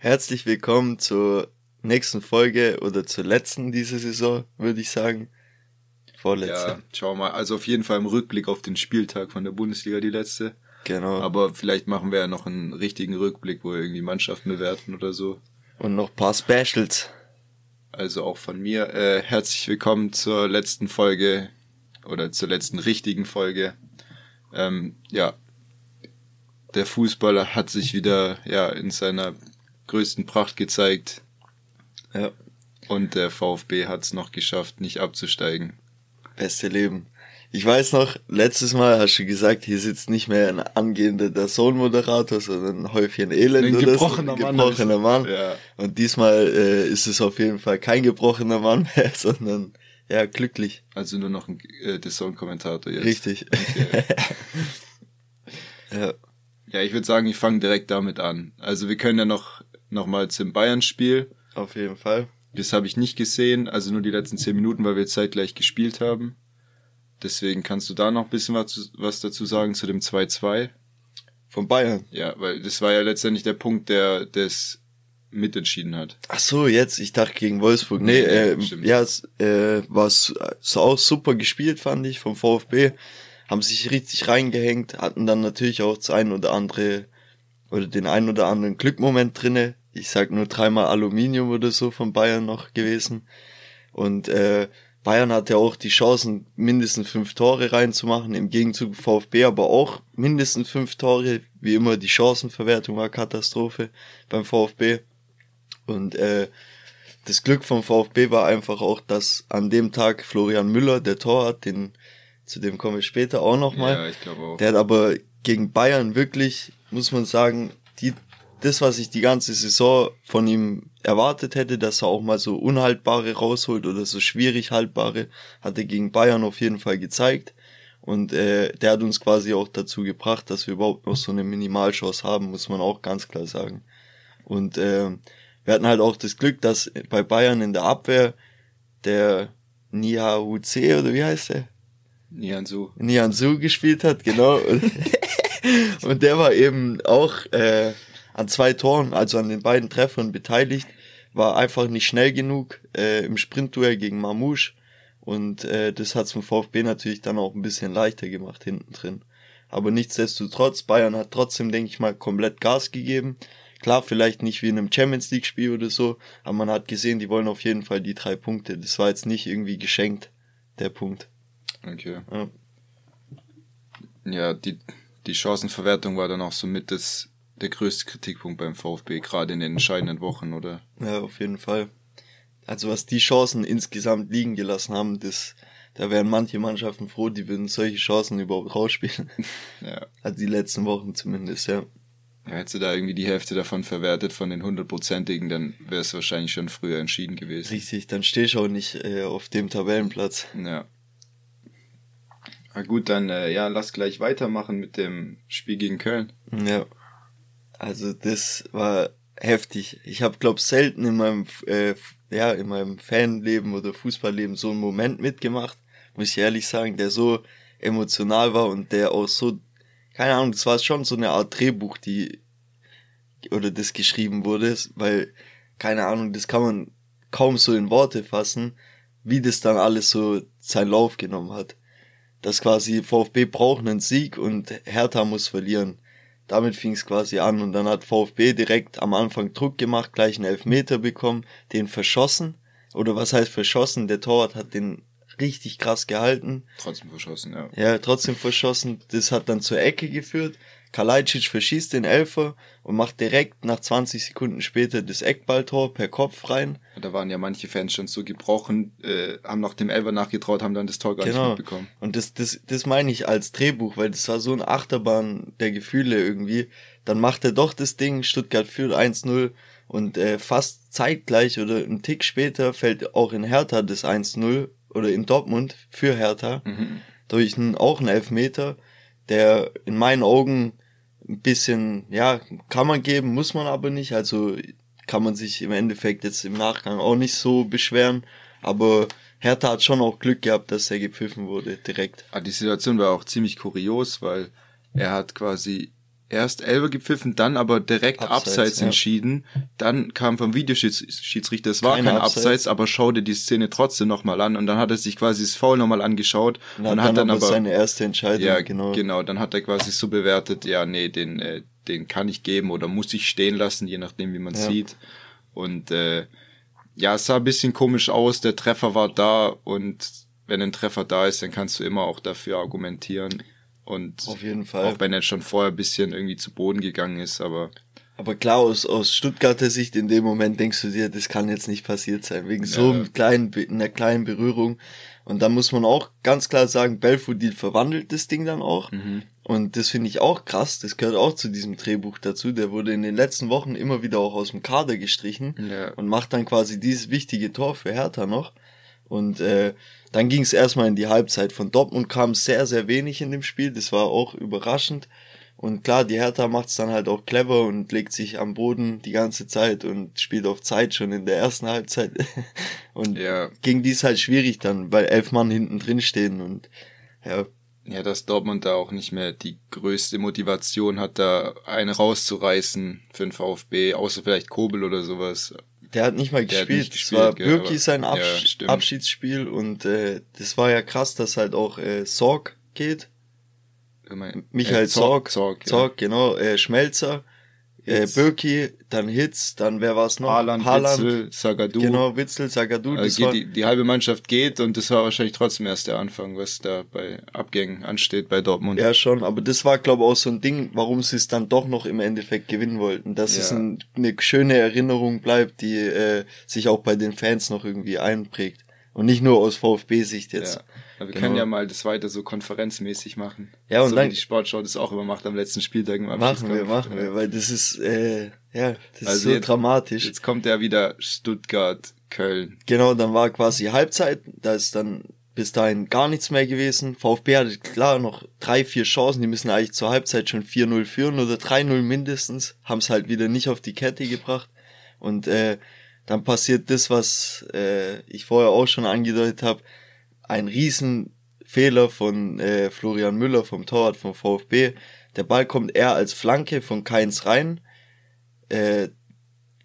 Herzlich willkommen zur nächsten Folge oder zur letzten dieser Saison, würde ich sagen. Vorletzte. Ja, schau mal. Also auf jeden Fall im Rückblick auf den Spieltag von der Bundesliga, die letzte. Genau. Aber vielleicht machen wir ja noch einen richtigen Rückblick, wo wir irgendwie Mannschaften bewerten oder so. Und noch paar Specials. Also auch von mir. Äh, herzlich willkommen zur letzten Folge oder zur letzten richtigen Folge. Ähm, ja, der Fußballer hat sich wieder ja in seiner größten Pracht gezeigt. Ja. Und der VfB hat es noch geschafft, nicht abzusteigen. Beste Leben. Ich weiß noch, letztes Mal hast du gesagt, hier sitzt nicht mehr ein angehender der Sohn-Moderator, sondern ein Häufchen Elend ein oder gebrochener so. Ein Mann. Gebrochener Mann. Ja. Und diesmal äh, ist es auf jeden Fall kein gebrochener Mann mehr, sondern ja, glücklich. Also nur noch ein äh, der Sohn-Kommentator jetzt. Richtig. Okay. ja. Ja, ich würde sagen, ich fange direkt damit an. Also wir können ja noch, noch mal zum Bayern-Spiel. Auf jeden Fall. Das habe ich nicht gesehen, also nur die letzten zehn Minuten, weil wir zeitgleich gespielt haben. Deswegen kannst du da noch ein bisschen was, was dazu sagen zu dem 2-2? Von Bayern? Ja, weil das war ja letztendlich der Punkt, der das mitentschieden hat. Ach so, jetzt, ich dachte gegen Wolfsburg. Nee, äh, ja, es äh, war so auch super gespielt, fand ich, vom VfB. Haben sich richtig reingehängt, hatten dann natürlich auch das ein oder andere oder den ein oder anderen Glückmoment drinne. Ich sag nur dreimal Aluminium oder so von Bayern noch gewesen. Und äh, Bayern hatte auch die Chancen, mindestens fünf Tore reinzumachen, im Gegenzug VfB aber auch mindestens fünf Tore. Wie immer, die Chancenverwertung war Katastrophe beim VfB. Und äh, das Glück vom VfB war einfach auch, dass an dem Tag Florian Müller, der Tor hat, den, zu dem komme ich später auch nochmal. Ja, ich glaube auch. Der hat aber gegen Bayern wirklich, muss man sagen, die das, was ich die ganze Saison von ihm erwartet hätte, dass er auch mal so unhaltbare rausholt oder so schwierig haltbare, hat er gegen Bayern auf jeden Fall gezeigt. Und äh, der hat uns quasi auch dazu gebracht, dass wir überhaupt noch so eine Minimalchance haben, muss man auch ganz klar sagen. Und äh, wir hatten halt auch das Glück, dass bei Bayern in der Abwehr der Nia UC oder wie heißt der? Nianzu. Nianzu gespielt hat, genau. und der war eben auch äh, an zwei Toren, also an den beiden Treffern beteiligt, war einfach nicht schnell genug äh, im Sprintduell gegen Mamouche und äh, das hat zum VfB natürlich dann auch ein bisschen leichter gemacht hinten drin. Aber nichtsdestotrotz, Bayern hat trotzdem, denke ich mal, komplett Gas gegeben. Klar, vielleicht nicht wie in einem Champions League Spiel oder so, aber man hat gesehen, die wollen auf jeden Fall die drei Punkte. Das war jetzt nicht irgendwie geschenkt, der Punkt. Okay. Ja, ja die, die Chancenverwertung war dann auch so mit das der größte Kritikpunkt beim VfB, gerade in den entscheidenden Wochen, oder? Ja, auf jeden Fall. Also was die Chancen insgesamt liegen gelassen haben, das, da wären manche Mannschaften froh, die würden solche Chancen überhaupt rausspielen. Ja. Also die letzten Wochen zumindest, ja. Ja, hättest du da irgendwie die Hälfte davon verwertet, von den hundertprozentigen, dann wäre es wahrscheinlich schon früher entschieden gewesen. Richtig, dann stehst du auch nicht äh, auf dem Tabellenplatz. Ja. Na gut, dann äh, ja, lass gleich weitermachen mit dem Spiel gegen Köln. Ja. Also das war heftig. Ich habe glaube selten in meinem äh, ja in meinem Fanleben oder Fußballleben so einen Moment mitgemacht, muss ich ehrlich sagen, der so emotional war und der auch so keine Ahnung, das war schon so eine Art Drehbuch, die oder das geschrieben wurde, weil keine Ahnung, das kann man kaum so in Worte fassen, wie das dann alles so seinen Lauf genommen hat. Dass quasi VfB braucht einen Sieg und Hertha muss verlieren damit fing es quasi an und dann hat VfB direkt am Anfang Druck gemacht, gleich einen Elfmeter bekommen, den verschossen. Oder was heißt verschossen? Der Torwart hat den richtig krass gehalten. Trotzdem verschossen, ja. Ja, trotzdem verschossen. Das hat dann zur Ecke geführt. Kalajdzic verschießt den Elfer und macht direkt nach 20 Sekunden später das Eckballtor per Kopf rein. Da waren ja manche Fans schon so gebrochen, äh, haben noch dem Elfer nachgetraut, haben dann das Tor gar genau. nicht mitbekommen. Und das, das, das meine ich als Drehbuch, weil das war so ein Achterbahn der Gefühle irgendwie. Dann macht er doch das Ding, Stuttgart führt 1-0 und äh, fast zeitgleich oder einen Tick später fällt auch in Hertha das 1-0 oder in Dortmund für Hertha mhm. durch einen, auch einen Elfmeter der in meinen Augen ein bisschen, ja, kann man geben, muss man aber nicht. Also kann man sich im Endeffekt jetzt im Nachgang auch nicht so beschweren. Aber Hertha hat schon auch Glück gehabt, dass er gepfiffen wurde direkt. Ah, die Situation war auch ziemlich kurios, weil er hat quasi erst Elber gepfiffen, dann aber direkt Abseits, Abseits entschieden. Ja. Dann kam vom Videoschiedsrichter, es war Keine kein Abseits. Abseits, aber schaute die Szene trotzdem nochmal an und dann hat er sich quasi das Foul nochmal angeschaut und, und hat dann aber seine erste Entscheidung, ja, genau. Genau, dann hat er quasi so bewertet, ja, nee, den, äh, den kann ich geben oder muss ich stehen lassen, je nachdem, wie man ja. sieht. Und äh, ja, es sah ein bisschen komisch aus, der Treffer war da und wenn ein Treffer da ist, dann kannst du immer auch dafür argumentieren. Und auf jeden Fall. Auch wenn er schon vorher ein bisschen irgendwie zu Boden gegangen ist, aber. Aber klar, aus, aus Stuttgarter Sicht in dem Moment denkst du dir, das kann jetzt nicht passiert sein, wegen ja. so einem kleinen, einer kleinen Berührung. Und da muss man auch ganz klar sagen, Belfodil verwandelt das Ding dann auch. Mhm. Und das finde ich auch krass. Das gehört auch zu diesem Drehbuch dazu. Der wurde in den letzten Wochen immer wieder auch aus dem Kader gestrichen ja. und macht dann quasi dieses wichtige Tor für Hertha noch. Und äh, dann ging es erstmal in die Halbzeit. Von Dortmund kam sehr, sehr wenig in dem Spiel. Das war auch überraschend. Und klar, die Hertha macht's dann halt auch clever und legt sich am Boden die ganze Zeit und spielt auf Zeit schon in der ersten Halbzeit. und ja. gegen die ist halt schwierig dann, weil elf Mann hinten drin stehen und ja. Ja, dass Dortmund da auch nicht mehr die größte Motivation hat, da einen rauszureißen für den VfB, außer vielleicht Kobel oder sowas. Der hat nicht mal der gespielt. Nicht gespielt. Es war Birki sein Abs ja, Abschiedsspiel und äh, das war ja krass, dass halt auch äh, Sorg geht. Michael äh, Zorg, Zorg, Zorg, ja. genau, äh, Schmelzer, äh, Birki, dann Hitz, dann wer war es noch? Haaland, Haaland, Witzel, Sagadu. Genau, Witzel, Sagadu. Also geht, die, die halbe Mannschaft geht und das war wahrscheinlich trotzdem erst der Anfang, was da bei Abgängen ansteht bei Dortmund. Ja, schon, aber das war, glaube ich, auch so ein Ding, warum sie es dann doch noch im Endeffekt gewinnen wollten. Dass ja. es ein, eine schöne Erinnerung bleibt, die äh, sich auch bei den Fans noch irgendwie einprägt. Und nicht nur aus VfB-Sicht jetzt. Ja. Aber wir genau. können ja mal das weiter so konferenzmäßig machen. Ja, und so dann, wie die Sportschau das auch immer macht am letzten Spieltag im Machen wir, machen wir, weil das ist, äh, ja, das also ist so jetzt, dramatisch. Jetzt kommt ja wieder Stuttgart, Köln. Genau, dann war quasi Halbzeit, da ist dann bis dahin gar nichts mehr gewesen. VfB hatte klar noch drei, vier Chancen, die müssen eigentlich zur Halbzeit schon 4-0 führen oder 3-0 mindestens, haben es halt wieder nicht auf die Kette gebracht. Und äh, dann passiert das, was äh, ich vorher auch schon angedeutet habe, ein Riesenfehler von äh, Florian Müller vom Torwart vom VfB. Der Ball kommt eher als Flanke von Keins rein, äh,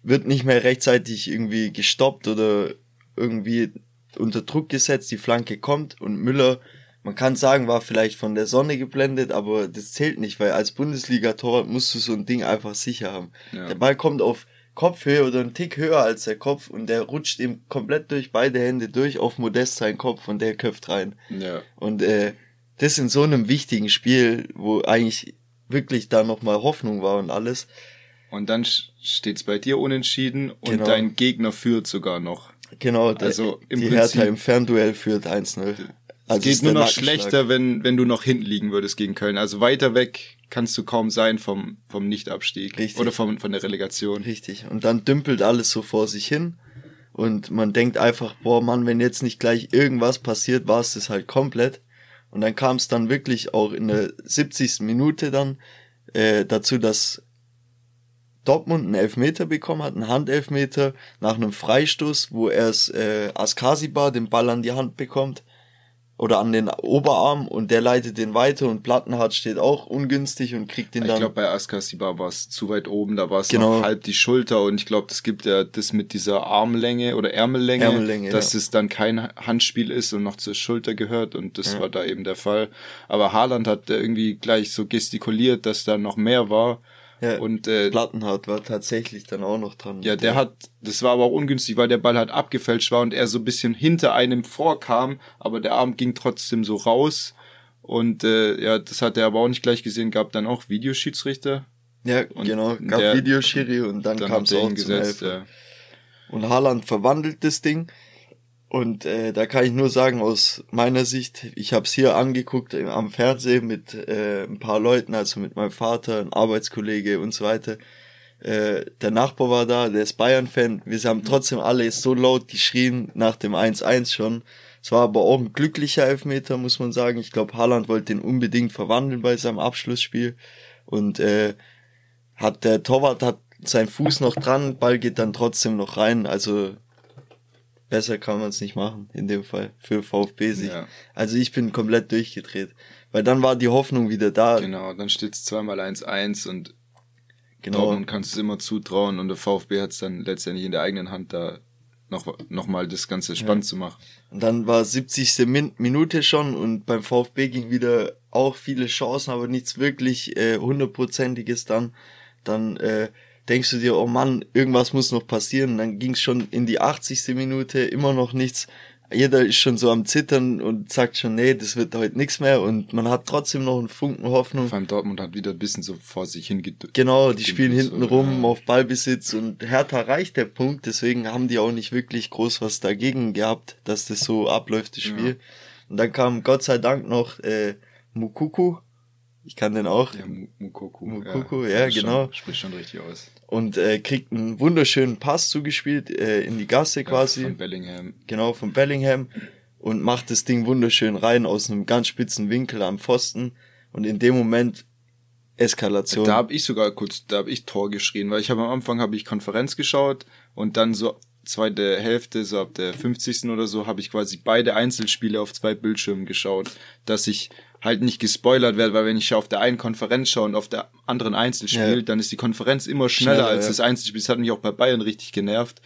wird nicht mehr rechtzeitig irgendwie gestoppt oder irgendwie unter Druck gesetzt, die Flanke kommt und Müller, man kann sagen, war vielleicht von der Sonne geblendet, aber das zählt nicht, weil als Bundesliga-Torwart musst du so ein Ding einfach sicher haben. Ja. Der Ball kommt auf Kopfhöhe oder einen Tick höher als der Kopf und der rutscht ihm komplett durch beide Hände durch auf Modest seinen Kopf und der köpft rein. Ja. Und äh, das in so einem wichtigen Spiel, wo eigentlich wirklich da nochmal Hoffnung war und alles. Und dann steht's bei dir unentschieden und genau. dein Gegner führt sogar noch. Genau, also im die Prinzip, Hertha im Fernduell führt 1-0. Also es geht nur noch schlechter, wenn, wenn du noch hinten liegen würdest gegen Köln. Also weiter weg kannst du kaum sein vom, vom Nichtabstieg. Richtig. Oder vom, von der Relegation. Richtig. Und dann dümpelt alles so vor sich hin. Und man denkt einfach, boah Mann, wenn jetzt nicht gleich irgendwas passiert, war es das halt komplett. Und dann kam es dann wirklich auch in der 70. Minute dann äh, dazu, dass Dortmund einen Elfmeter bekommen hat, einen Handelfmeter nach einem Freistoß, wo erst äh, Askasiba den Ball an die Hand bekommt oder an den Oberarm und der leitet den weiter und Plattenhardt steht auch ungünstig und kriegt den ich dann. Ich glaube, bei Askasiba war es zu weit oben, da war es genau. noch halb die Schulter und ich glaube, das gibt ja das mit dieser Armlänge oder Ärmellänge, Ärmellänge dass ja. es dann kein Handspiel ist und noch zur Schulter gehört und das ja. war da eben der Fall. Aber Haaland hat irgendwie gleich so gestikuliert, dass da noch mehr war ja, und äh, Plattenhardt war tatsächlich dann auch noch dran. Ja, der hat, das war aber auch ungünstig, weil der Ball halt abgefälscht war und er so ein bisschen hinter einem vorkam, aber der Arm ging trotzdem so raus. Und äh, ja, das hat er aber auch nicht gleich gesehen, gab dann auch Videoschiedsrichter. Ja, und genau, gab der, Videoschiri und dann, dann kam es auch gesetzt, ja. Und Haaland verwandelt das Ding. Und äh, da kann ich nur sagen, aus meiner Sicht, ich habe es hier angeguckt äh, am Fernsehen mit äh, ein paar Leuten, also mit meinem Vater, ein Arbeitskollege und so weiter. Äh, der Nachbar war da, der ist Bayern-Fan. Wir haben trotzdem alle so laut geschrien nach dem 1-1 schon. Es war aber auch ein glücklicher Elfmeter, muss man sagen. Ich glaube, Haaland wollte den unbedingt verwandeln bei seinem Abschlussspiel. Und äh, hat der Torwart hat seinen Fuß noch dran, Ball geht dann trotzdem noch rein. Also besser kann man es nicht machen, in dem Fall, für VfB sich. Ja. Also ich bin komplett durchgedreht. weil dann war die Hoffnung wieder da. Genau, dann steht es zweimal 1-1 und genau. Dortmund kannst es immer zutrauen und der VfB hat es dann letztendlich in der eigenen Hand da noch, noch mal das Ganze spannend ja. zu machen. Und dann war 70. Min Minute schon und beim VfB ging wieder auch viele Chancen, aber nichts wirklich äh, hundertprozentiges dann. Dann äh, denkst du dir, oh Mann, irgendwas muss noch passieren. Und dann ging es schon in die 80. Minute, immer noch nichts jeder ist schon so am Zittern und sagt schon, nee, das wird heute nichts mehr und man hat trotzdem noch einen Funken Hoffnung. Vor allem Dortmund hat wieder ein bisschen so vor sich hingedrückt. Genau, die spielen hinten rum ja. auf Ballbesitz und Hertha reicht der Punkt, deswegen haben die auch nicht wirklich groß was dagegen gehabt, dass das so abläuft, das Spiel. Ja. Und dann kam Gott sei Dank noch äh, Mukuku, ich kann den auch. Ja, Mukoku. Mukoku, ja, ja genau. Schon, spricht schon richtig aus. Und äh, kriegt einen wunderschönen Pass zugespielt äh, in die Gasse quasi. Von Bellingham. Genau, von Bellingham. Und macht das Ding wunderschön rein aus einem ganz spitzen Winkel am Pfosten. Und in dem Moment Eskalation. Da habe ich sogar kurz, da habe ich Tor geschrien, weil ich habe am Anfang habe ich Konferenz geschaut und dann so zweite Hälfte, so ab der 50. oder so, habe ich quasi beide Einzelspiele auf zwei Bildschirmen geschaut, dass ich halt nicht gespoilert werde, weil wenn ich auf der einen Konferenz schaue und auf der anderen Einzelspiel, ja. dann ist die Konferenz immer schneller, schneller als ja. das Einzelspiel. Das hat mich auch bei Bayern richtig genervt,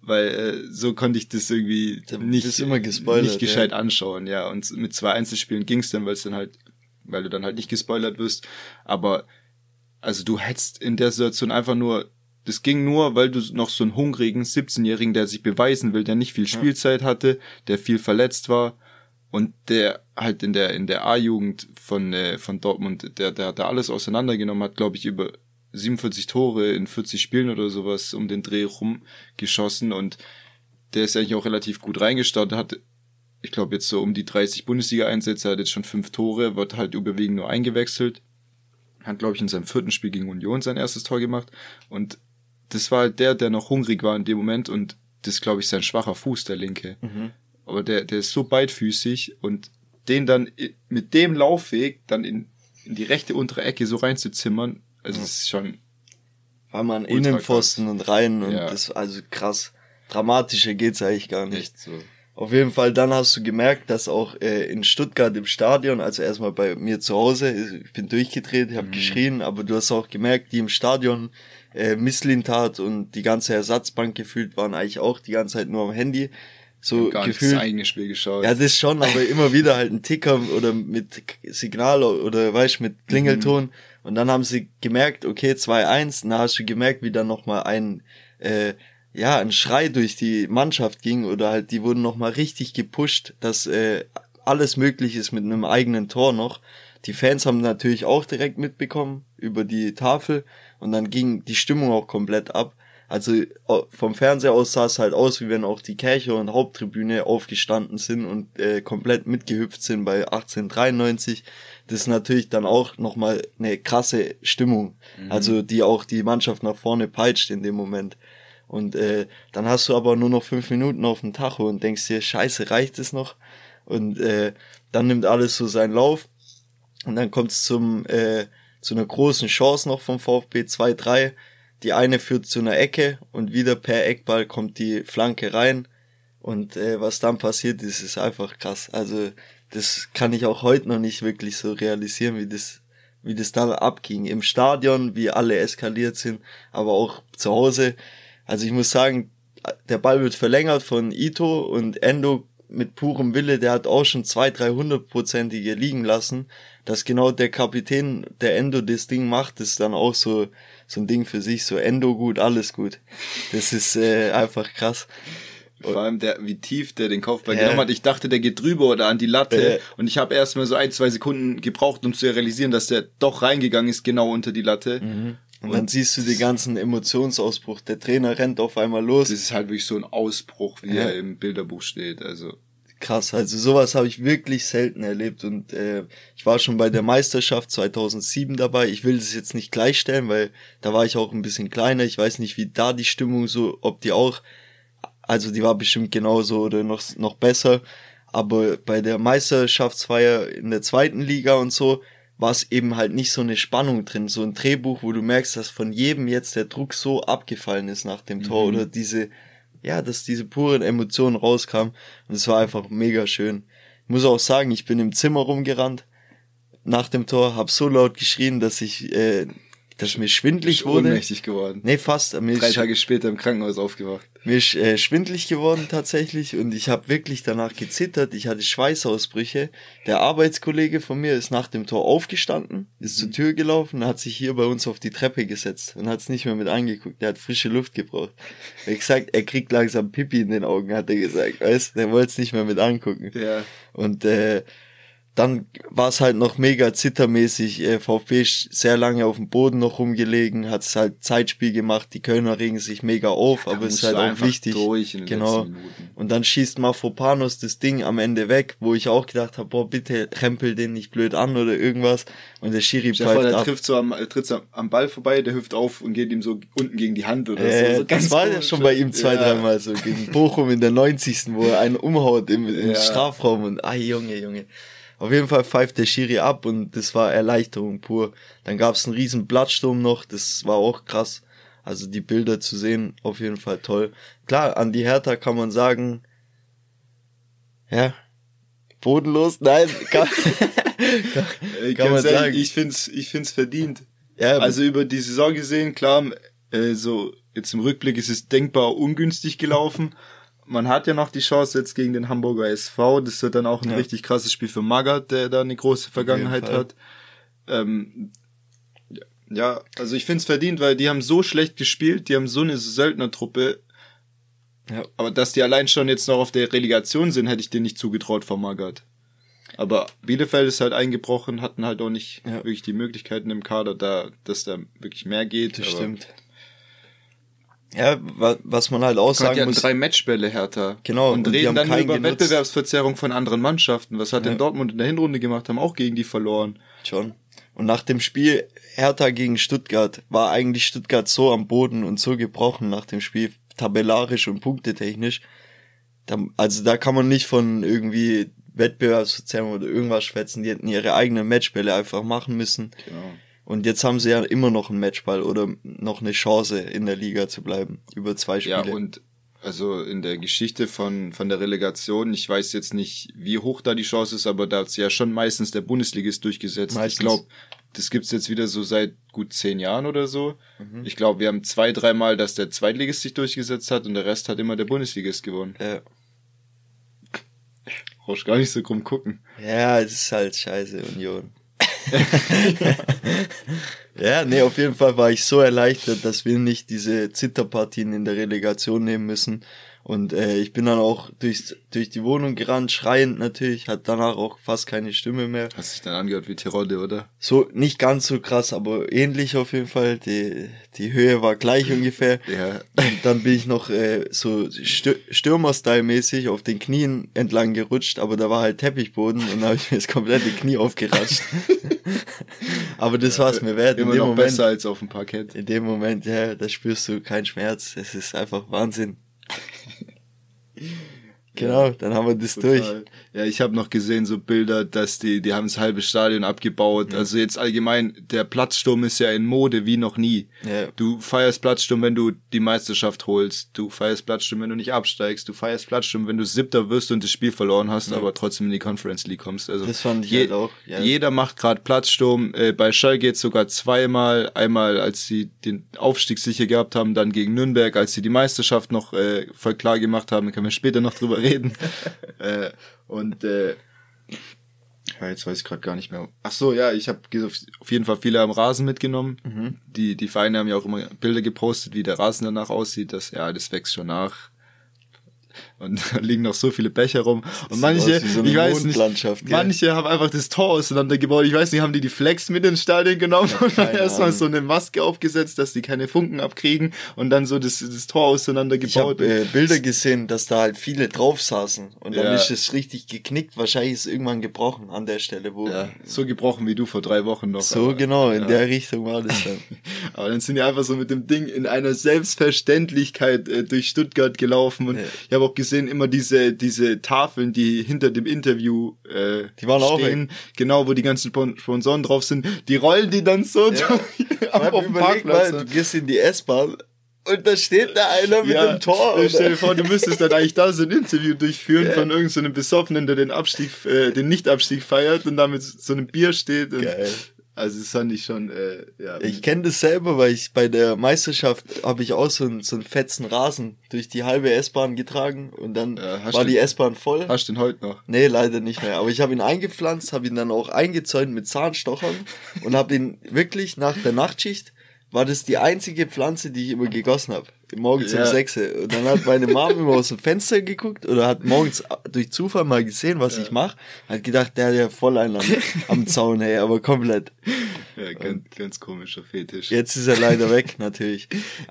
weil äh, so konnte ich das irgendwie nicht, nicht gescheit ja. anschauen, ja. Und mit zwei Einzelspielen ging's dann, weil es dann halt, weil du dann halt nicht gespoilert wirst. Aber also du hättest in der Situation einfach nur das ging nur, weil du noch so einen hungrigen 17-Jährigen, der sich beweisen will, der nicht viel Spielzeit hatte, der viel verletzt war und der halt in der in der A-Jugend von äh, von Dortmund, der der hat da alles auseinandergenommen, hat glaube ich über 47 Tore in 40 Spielen oder sowas um den Dreh rum geschossen und der ist eigentlich auch relativ gut reingestartet, hat ich glaube jetzt so um die 30 Bundesliga-Einsätze, hat jetzt schon fünf Tore, wird halt überwiegend nur eingewechselt, hat glaube ich in seinem vierten Spiel gegen Union sein erstes Tor gemacht und das war halt der, der noch hungrig war in dem Moment und das glaube ich sein schwacher Fuß, der linke. Mhm. Aber der, der ist so beidfüßig und den dann mit dem Laufweg dann in, in die rechte untere Ecke so reinzuzimmern, also mhm. das ist schon. War man Innenpfosten und rein und ja. das, also krass. Dramatischer geht's eigentlich gar nicht. Echt so. Auf jeden Fall, dann hast du gemerkt, dass auch äh, in Stuttgart im Stadion, also erstmal bei mir zu Hause, ich bin durchgedreht, ich habe mhm. geschrien, aber du hast auch gemerkt, die im Stadion äh, Misslintat und die ganze Ersatzbank gefühlt waren eigentlich auch die ganze Zeit nur am Handy. So gar gefühlt. das eigene Spiel geschaut. Ja, das schon, aber immer wieder halt ein Ticker oder mit Signal oder weißt mit Klingelton. Mhm. Und dann haben sie gemerkt, okay, 2-1, dann hast du gemerkt, wie dann nochmal ein, äh, ja, ein Schrei durch die Mannschaft ging oder halt, die wurden nochmal richtig gepusht, dass äh, alles möglich ist mit einem eigenen Tor noch. Die Fans haben natürlich auch direkt mitbekommen über die Tafel und dann ging die Stimmung auch komplett ab. Also vom Fernseher aus sah es halt aus, wie wenn auch die Kirche und Haupttribüne aufgestanden sind und äh, komplett mitgehüpft sind bei 1893. Das ist natürlich dann auch nochmal eine krasse Stimmung. Mhm. Also die auch die Mannschaft nach vorne peitscht in dem Moment. Und äh, dann hast du aber nur noch fünf Minuten auf dem Tacho und denkst dir, scheiße, reicht es noch? Und äh, dann nimmt alles so seinen Lauf. Und dann kommt es zum äh, zu einer großen Chance noch vom VfB 2-3. Die eine führt zu einer Ecke und wieder per Eckball kommt die Flanke rein. Und äh, was dann passiert ist, ist einfach krass. Also das kann ich auch heute noch nicht wirklich so realisieren, wie das, wie das dann abging. Im Stadion, wie alle eskaliert sind, aber auch zu Hause. Also ich muss sagen, der Ball wird verlängert von Ito und Endo mit purem Wille, der hat auch schon zwei, dreihundertprozentige liegen lassen, dass genau der Kapitän, der Endo das Ding macht, ist dann auch so, so ein Ding für sich, so Endo gut, alles gut. Das ist äh, einfach krass. Vor allem der, wie tief der den Kopfball ja. genommen hat. Ich dachte, der geht drüber oder an die Latte. Ja. Und ich habe erst mal so ein, zwei Sekunden gebraucht, um zu realisieren, dass der doch reingegangen ist, genau unter die Latte. Mhm. Und, dann siehst du den ganzen Emotionsausbruch. Der Trainer rennt auf einmal los. Das ist halt wirklich so ein Ausbruch, wie ja. er im Bilderbuch steht. Also krass. Also sowas habe ich wirklich selten erlebt und äh, ich war schon bei der Meisterschaft 2007 dabei. Ich will das jetzt nicht gleichstellen, weil da war ich auch ein bisschen kleiner. Ich weiß nicht, wie da die Stimmung so, ob die auch, also die war bestimmt genauso oder noch noch besser. Aber bei der Meisterschaftsfeier in der zweiten Liga und so, war es eben halt nicht so eine Spannung drin, so ein Drehbuch, wo du merkst, dass von jedem jetzt der Druck so abgefallen ist nach dem Tor mhm. oder diese, ja, dass diese puren Emotionen rauskamen und es war einfach mega schön. Ich muss auch sagen, ich bin im Zimmer rumgerannt, nach dem Tor, hab so laut geschrien, dass ich, äh, dass mir schwindlig wurde. Ohnmächtig geworden. Nee, fast. Mir Drei Tage später im Krankenhaus aufgewacht. Mir ist äh, schwindlig geworden tatsächlich und ich habe wirklich danach gezittert. Ich hatte Schweißausbrüche. Der Arbeitskollege von mir ist nach dem Tor aufgestanden, ist mhm. zur Tür gelaufen, hat sich hier bei uns auf die Treppe gesetzt und hat es nicht mehr mit angeguckt. Der hat frische Luft gebraucht. Er hat gesagt, er kriegt langsam Pipi in den Augen, hat er gesagt. Weißt, der wollte es nicht mehr mit angucken. Ja. Und äh, dann war es halt noch mega zittermäßig. Äh, VfB ist sehr lange auf dem Boden noch rumgelegen, hat es halt Zeitspiel gemacht. Die Kölner regen sich mega auf, ja, aber es ist halt auch wichtig. genau. Und dann schießt Mafropanos das Ding am Ende weg, wo ich auch gedacht habe, boah, bitte rempel den nicht blöd an oder irgendwas. Und der Schiri Stefan, pfeift der ab. trifft so am, tritt so am Ball vorbei, der hüpft auf und geht ihm so unten gegen die Hand oder äh, so. so das war ja schon bei ihm zwei, ja. dreimal so gegen Bochum in der 90. wo er einen umhaut im, im ja. Strafraum und ah Junge, Junge. Auf jeden Fall pfeift der Schiri ab und das war Erleichterung pur. Dann gab es einen riesen Blattsturm noch, das war auch krass. Also die Bilder zu sehen, auf jeden Fall toll. Klar, an die Hertha kann man sagen, ja, bodenlos, nein, kann, kann, ich kann man sagen. Ich find's, ich find's verdient. Ja, also über die Saison gesehen, klar, äh, so jetzt im Rückblick ist es denkbar ungünstig gelaufen man hat ja noch die Chance jetzt gegen den Hamburger SV. Das wird dann auch ein ja. richtig krasses Spiel für Magath, der da eine große Vergangenheit hat. Ähm, ja, also ich finde es verdient, weil die haben so schlecht gespielt, die haben so eine Söldnertruppe. Ja. Aber dass die allein schon jetzt noch auf der Relegation sind, hätte ich dir nicht zugetraut von Magath. Aber Bielefeld ist halt eingebrochen, hatten halt auch nicht ja. wirklich die Möglichkeiten im Kader, da, dass da wirklich mehr geht. Das stimmt. Ja, was man halt auch sagen die muss. drei Matchbälle härter. Genau. Und, und reden dann über genutzt. Wettbewerbsverzerrung von anderen Mannschaften. Was hat ja. denn Dortmund in der Hinrunde gemacht? Haben auch gegen die verloren. Schon. Und nach dem Spiel Hertha gegen Stuttgart war eigentlich Stuttgart so am Boden und so gebrochen nach dem Spiel, tabellarisch und punktetechnisch. also da kann man nicht von irgendwie Wettbewerbsverzerrung oder irgendwas schwätzen. Die hätten ihre eigenen Matchbälle einfach machen müssen. Genau. Und jetzt haben sie ja immer noch einen Matchball oder noch eine Chance in der Liga zu bleiben über zwei Spiele. Ja, und also in der Geschichte von, von der Relegation, ich weiß jetzt nicht, wie hoch da die Chance ist, aber da hat sie ja schon meistens der Bundesligist durchgesetzt. Meistens. Ich glaube, das gibt's jetzt wieder so seit gut zehn Jahren oder so. Mhm. Ich glaube, wir haben zwei, dreimal, dass der Zweitligist sich durchgesetzt hat und der Rest hat immer der Bundesligist gewonnen. Ja. Brauchst gar nicht so krumm gucken. Ja, es ist halt scheiße, Union. ja, nee, auf jeden Fall war ich so erleichtert, dass wir nicht diese Zitterpartien in der Relegation nehmen müssen. Und äh, ich bin dann auch durch, durch die Wohnung gerannt, schreiend natürlich, hat danach auch fast keine Stimme mehr. Hast dich dann angehört wie Tirode, oder? So, nicht ganz so krass, aber ähnlich auf jeden Fall. Die, die Höhe war gleich ungefähr. ja. Und dann bin ich noch äh, so Stürmer-Style-mäßig auf den Knien entlang gerutscht, aber da war halt Teppichboden und da habe ich mir das komplette Knie aufgeratscht. aber das ja, war's mir wert. Immer in dem noch Moment, besser als auf dem Parkett. In dem Moment, ja, da spürst du keinen Schmerz. Es ist einfach Wahnsinn. ハハハ Genau, dann haben wir das Total. durch. Ja, ich habe noch gesehen so Bilder, dass die, die haben das halbe Stadion abgebaut. Ja. Also jetzt allgemein, der Platzsturm ist ja in Mode wie noch nie. Ja. Du feierst Platzsturm, wenn du die Meisterschaft holst. Du feierst Platzsturm, wenn du nicht absteigst. Du feierst Platzsturm, wenn du Siebter wirst und das Spiel verloren hast, ja. aber trotzdem in die Conference League kommst. Also das fand ich je, halt auch. Ja. Jeder macht gerade Platzsturm. Äh, bei Schalke jetzt sogar zweimal. Einmal, als sie den Aufstieg sicher gehabt haben, dann gegen Nürnberg, als sie die Meisterschaft noch äh, voll klar gemacht haben. Da können wir später noch drüber reden. äh, und äh, ja, jetzt weiß ich gerade gar nicht mehr. Ach so, ja, ich habe auf jeden Fall viele am Rasen mitgenommen. Mhm. Die die Vereine haben ja auch immer Bilder gepostet, wie der Rasen danach aussieht. Das ja, das wächst schon nach. Und da liegen noch so viele Becher rum. Und manche, so ich weiß nicht, manche haben einfach das Tor auseinandergebaut. Ich weiß nicht, haben die die Flex mit ins Stadion genommen und dann erstmal so eine Maske aufgesetzt, dass die keine Funken abkriegen und dann so das, das Tor auseinandergebaut. Ich habe äh, Bilder gesehen, dass da halt viele drauf saßen und dann ja. ist es richtig geknickt. Wahrscheinlich ist es irgendwann gebrochen an der Stelle, wo. Ja, so gebrochen wie du vor drei Wochen noch. So aber, genau, in ja. der Richtung war das dann. aber dann sind die einfach so mit dem Ding in einer Selbstverständlichkeit äh, durch Stuttgart gelaufen und ich habe auch gesehen, gesehen immer diese diese Tafeln, die hinter dem Interview äh, die waren stehen, auch genau, wo die ganzen Sponsoren drauf sind. Die rollen die dann so ja. auf, auf dem Parkplatz. Mal, du gehst in die S-Bahn und da steht da einer mit ja, dem Tor. Oder? Stell dir vor, du müsstest dann eigentlich da so ein Interview durchführen ja. von irgendeinem so Besoffenen, der den Abstieg, äh, den Nichtabstieg feiert und da mit so einem Bier steht. Geil. Also das fand ich schon, äh, ja. Ich kenne das selber, weil ich bei der Meisterschaft habe ich auch so einen, so einen fetzen Rasen durch die halbe S-Bahn getragen und dann ja, war die S-Bahn voll. Hast du den heute noch? Nee, leider nicht mehr. Aber ich habe ihn eingepflanzt, habe ihn dann auch eingezäunt mit Zahnstochern und habe ihn wirklich nach der Nachtschicht war das die einzige Pflanze, die ich immer gegossen habe. Morgens ja. um sechs. Und dann hat meine Mom immer aus dem Fenster geguckt oder hat morgens durch Zufall mal gesehen, was ja. ich mache. Hat gedacht, der hat ja voll einen am, am Zaun, hey, aber komplett. Ja, ganz, ganz komischer Fetisch. Jetzt ist er leider weg, natürlich.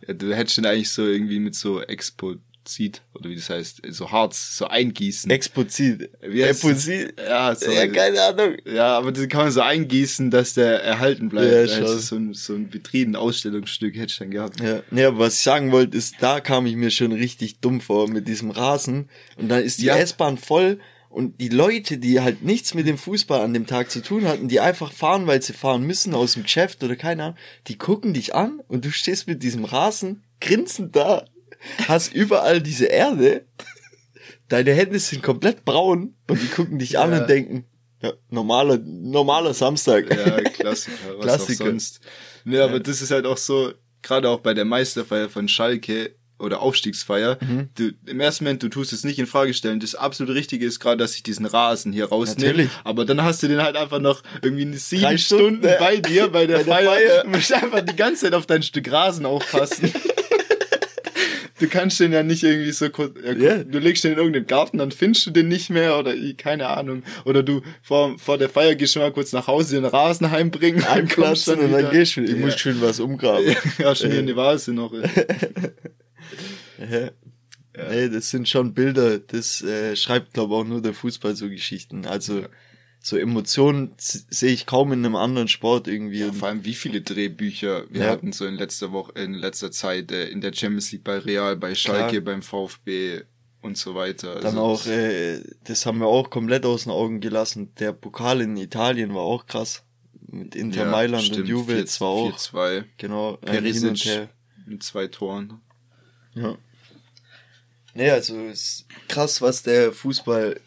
Ja, du hättest ihn eigentlich so irgendwie mit so Expo Explozit, oder wie das heißt, so Harz, so eingießen. Explozit. Wie? Ja, so, ja, keine Ahnung. Ja, aber das kann man so eingießen, dass der erhalten bleibt. Ja, schon. so ein, so ein Vitrinen-Ausstellungsstück hätte ich dann gehabt. Ja, aber was ich sagen wollte, ist, da kam ich mir schon richtig dumm vor mit diesem Rasen. Und dann ist die ja. S-Bahn voll und die Leute, die halt nichts mit dem Fußball an dem Tag zu tun hatten, die einfach fahren, weil sie fahren müssen aus dem Geschäft oder keine Ahnung, die gucken dich an und du stehst mit diesem Rasen grinsend da hast überall diese Erde, deine Hände sind komplett braun und die gucken dich an und denken, ja, normaler, normaler Samstag. Ja, Klassiker, was Klassiker. auch sonst. Nee, ja. aber das ist halt auch so, gerade auch bei der Meisterfeier von Schalke oder Aufstiegsfeier, mhm. du, im ersten Moment, du tust es nicht in Frage stellen. Das absolut Richtige ist gerade, dass ich diesen Rasen hier rausnehme. Natürlich. Aber dann hast du den halt einfach noch irgendwie sieben Drei Stunden, Stunden bei dir bei der, bei der Feier. Feier. Du musst einfach die ganze Zeit auf dein Stück Rasen aufpassen. du kannst den ja nicht irgendwie so kurz, ja, yeah. du legst den in irgendeinen Garten, dann findest du den nicht mehr oder keine Ahnung. Oder du vor, vor der Feier gehst schon mal kurz nach Hause den Rasen heimbringen, einplatzen und dann gehst du, ich ja. muss schön was umgraben. ja, schon wieder eine Vase noch. ja. Nee, das sind schon Bilder, das äh, schreibt glaube auch nur der Fußball so Geschichten. Also so Emotionen sehe ich kaum in einem anderen Sport irgendwie. Ja, vor allem wie viele Drehbücher wir ja. hatten so in letzter Woche, in letzter Zeit äh, in der Champions League bei Real, bei Schalke, Klar. beim VfB und so weiter. Dann also auch, äh, das haben wir auch komplett aus den Augen gelassen. Der Pokal in Italien war auch krass. Mit Inter ja, Mailand stimmt, und Juve, 4, das war auch. 4-2. Genau, Perisic mit zwei Toren. Ja. Nee, also ist krass, was der Fußball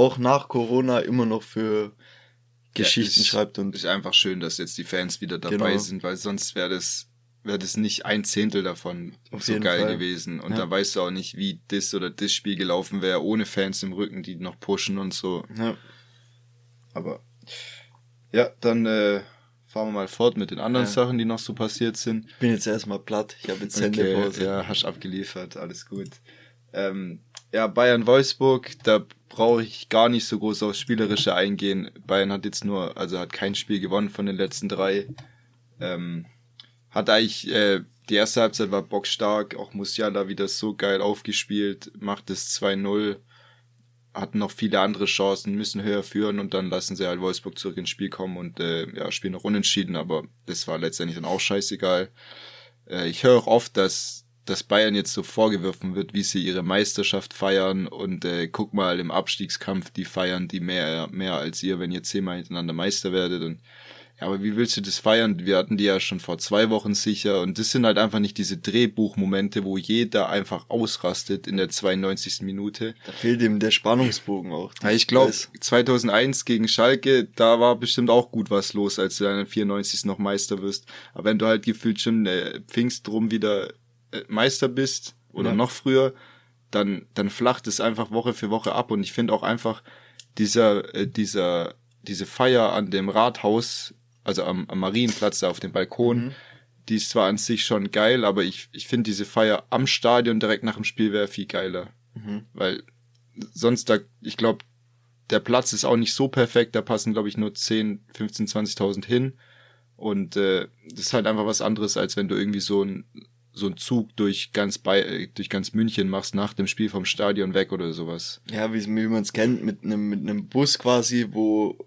auch nach Corona immer noch für Geschichten ja, ist, schreibt und ist einfach schön, dass jetzt die Fans wieder dabei genau. sind, weil sonst wäre das wäre das nicht ein Zehntel davon Auf so geil Fall. gewesen und ja. da weißt du auch nicht, wie das oder das Spiel gelaufen wäre ohne Fans im Rücken, die noch pushen und so. Ja. Aber ja, dann äh, fahren wir mal fort mit den anderen ja. Sachen, die noch so passiert sind. Ich bin jetzt erstmal platt, ich habe jetzt Sendepause. Okay, ja, hast abgeliefert, alles gut. Ähm, ja, Bayern Wolfsburg, da brauche ich gar nicht so groß aufs Spielerische eingehen. Bayern hat jetzt nur, also hat kein Spiel gewonnen von den letzten drei. Ähm, hat eigentlich, äh, die erste Halbzeit war bockstark, auch Musiala wieder so geil aufgespielt, macht es 2-0, hatten noch viele andere Chancen, müssen höher führen und dann lassen sie halt Wolfsburg zurück ins Spiel kommen und äh, ja, spielen noch unentschieden, aber das war letztendlich dann auch scheißegal. Äh, ich höre auch oft, dass dass Bayern jetzt so vorgeworfen wird, wie sie ihre Meisterschaft feiern und äh, guck mal im Abstiegskampf, die feiern die mehr, mehr als ihr, wenn ihr zehnmal hintereinander Meister werdet und ja, aber wie willst du das feiern? Wir hatten die ja schon vor zwei Wochen sicher und das sind halt einfach nicht diese Drehbuchmomente, wo jeder einfach ausrastet in der 92. Minute. Da fehlt ihm der Spannungsbogen auch. Ja, ich glaube, 2001 gegen Schalke, da war bestimmt auch gut was los, als du dann in 94 noch Meister wirst. Aber wenn du halt gefühlt schon äh, Pfingst drum wieder Meister bist oder ja. noch früher, dann, dann flacht es einfach Woche für Woche ab. Und ich finde auch einfach dieser, äh, dieser, diese Feier an dem Rathaus, also am, am Marienplatz da auf dem Balkon, mhm. die ist zwar an sich schon geil, aber ich, ich finde diese Feier am Stadion direkt nach dem Spiel wäre viel geiler. Mhm. Weil sonst da, ich glaube, der Platz ist auch nicht so perfekt, da passen, glaube ich, nur 10, 15, 20.000 hin. Und äh, das ist halt einfach was anderes, als wenn du irgendwie so ein so einen Zug durch ganz bei durch ganz München machst nach dem Spiel vom Stadion weg oder sowas. Ja, wie, wie man es kennt mit einem mit einem Bus quasi, wo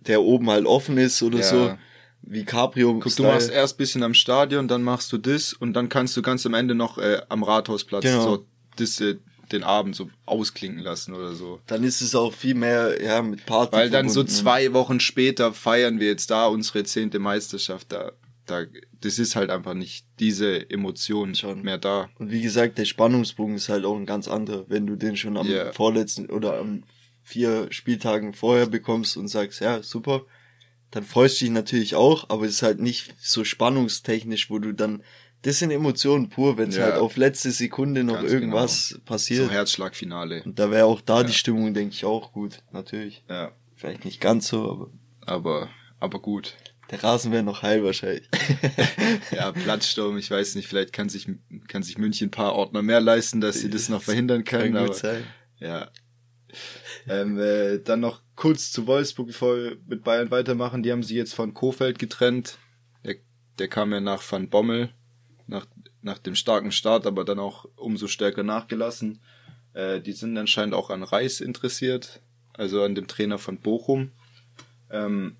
der oben halt offen ist oder ja. so. Wie Cabrio. Guck, du machst erst bisschen am Stadion, dann machst du das und dann kannst du ganz am Ende noch äh, am Rathausplatz genau. so das, äh, den Abend so ausklingen lassen oder so. Dann ist es auch viel mehr ja mit Party. Weil dann so zwei Wochen später feiern wir jetzt da unsere zehnte Meisterschaft da da, das ist halt einfach nicht diese Emotion schon mehr da. Und wie gesagt, der Spannungsbogen ist halt auch ein ganz anderer, wenn du den schon am yeah. vorletzten oder am vier Spieltagen vorher bekommst und sagst, ja, super, dann freust du dich natürlich auch, aber es ist halt nicht so spannungstechnisch, wo du dann, das sind Emotionen pur, wenn es ja. halt auf letzte Sekunde noch Ganz irgendwas genau. passiert. So Herzschlagfinale. Und da wäre auch da ja. die Stimmung, denke ich, auch gut, natürlich. Ja. Vielleicht nicht ganz so, aber. Aber, aber gut. Der Rasen wäre noch heil wahrscheinlich. ja, Platzsturm, ich weiß nicht, vielleicht kann sich, kann sich München ein paar Ordner mehr leisten, dass sie das noch verhindern können. Kann gut sein. Ja. Ähm, äh, dann noch kurz zu Wolfsburg, bevor wir mit Bayern weitermachen. Die haben sie jetzt von Kofeld getrennt. Der, der kam ja nach Van Bommel, nach, nach dem starken Start, aber dann auch umso stärker nachgelassen. Äh, die sind anscheinend auch an Reis interessiert, also an dem Trainer von Bochum. Ähm,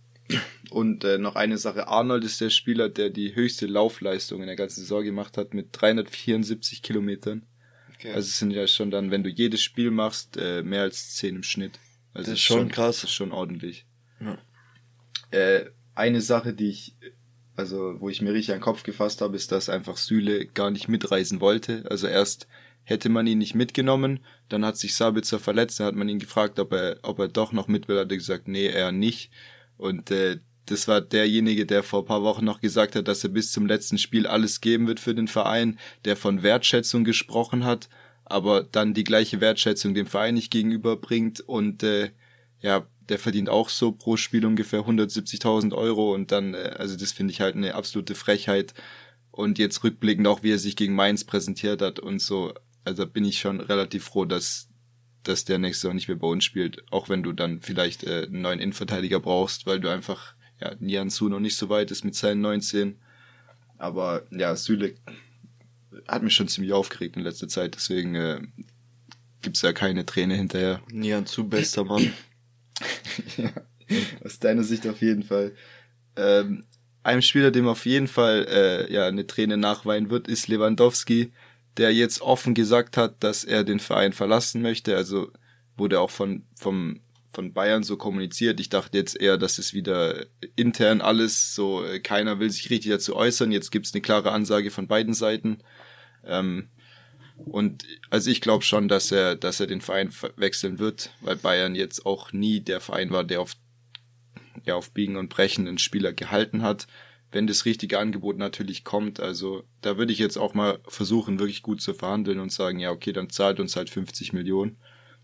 und äh, noch eine Sache, Arnold ist der Spieler, der die höchste Laufleistung in der ganzen Saison gemacht hat mit 374 Kilometern. Okay. Also es sind ja schon dann, wenn du jedes Spiel machst, äh, mehr als 10 im Schnitt. Also das ist schon, schon krass. Das ist schon ordentlich. Ja. Äh, eine Sache, die ich, also wo ich mir richtig an den Kopf gefasst habe, ist, dass einfach Süle gar nicht mitreisen wollte. Also erst hätte man ihn nicht mitgenommen, dann hat sich Sabitzer verletzt, dann hat man ihn gefragt, ob er, ob er doch noch mit will, hat er gesagt, nee, er nicht. Und äh, das war derjenige, der vor paar Wochen noch gesagt hat, dass er bis zum letzten Spiel alles geben wird für den Verein, der von Wertschätzung gesprochen hat, aber dann die gleiche Wertschätzung dem Verein nicht gegenüberbringt und äh, ja, der verdient auch so pro Spiel ungefähr 170.000 Euro und dann, äh, also das finde ich halt eine absolute Frechheit. Und jetzt rückblickend auch, wie er sich gegen Mainz präsentiert hat und so, also bin ich schon relativ froh, dass dass der nächste Jahr nicht mehr bei uns spielt, auch wenn du dann vielleicht äh, einen neuen Innenverteidiger brauchst, weil du einfach ja, Nianzu noch nicht so weit ist mit seinen 19. Aber ja, Süle hat mich schon ziemlich aufgeregt in letzter Zeit, deswegen äh, gibt's ja keine Träne hinterher. Nianzu, bester Mann. ja, aus deiner Sicht auf jeden Fall. Ähm, einem Spieler, dem auf jeden Fall äh, ja eine Träne nachweinen wird, ist Lewandowski, der jetzt offen gesagt hat, dass er den Verein verlassen möchte. Also wurde auch von vom von Bayern so kommuniziert. Ich dachte jetzt eher, dass es wieder intern alles so, äh, keiner will sich richtig dazu äußern. Jetzt gibt's eine klare Ansage von beiden Seiten. Ähm, und also ich glaube schon, dass er, dass er den Verein wechseln wird, weil Bayern jetzt auch nie der Verein war, der auf, der auf Biegen und Brechen einen Spieler gehalten hat. Wenn das richtige Angebot natürlich kommt, also da würde ich jetzt auch mal versuchen, wirklich gut zu verhandeln und sagen, ja, okay, dann zahlt uns halt 50 Millionen.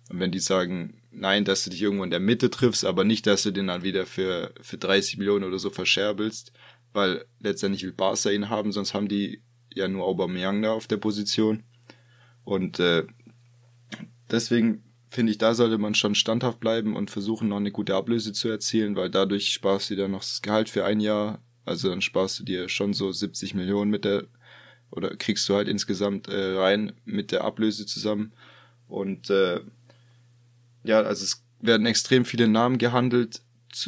Und wenn die sagen, nein, dass du dich irgendwo in der Mitte triffst, aber nicht, dass du den dann wieder für, für 30 Millionen oder so verscherbelst, weil letztendlich will Barca ihn haben, sonst haben die ja nur Aubameyang da auf der Position. Und äh, deswegen finde ich, da sollte man schon standhaft bleiben und versuchen, noch eine gute Ablöse zu erzielen, weil dadurch sparst du dir noch das Gehalt für ein Jahr. Also dann sparst du dir schon so 70 Millionen mit der, oder kriegst du halt insgesamt äh, rein mit der Ablöse zusammen. Und äh, ja, also es werden extrem viele Namen gehandelt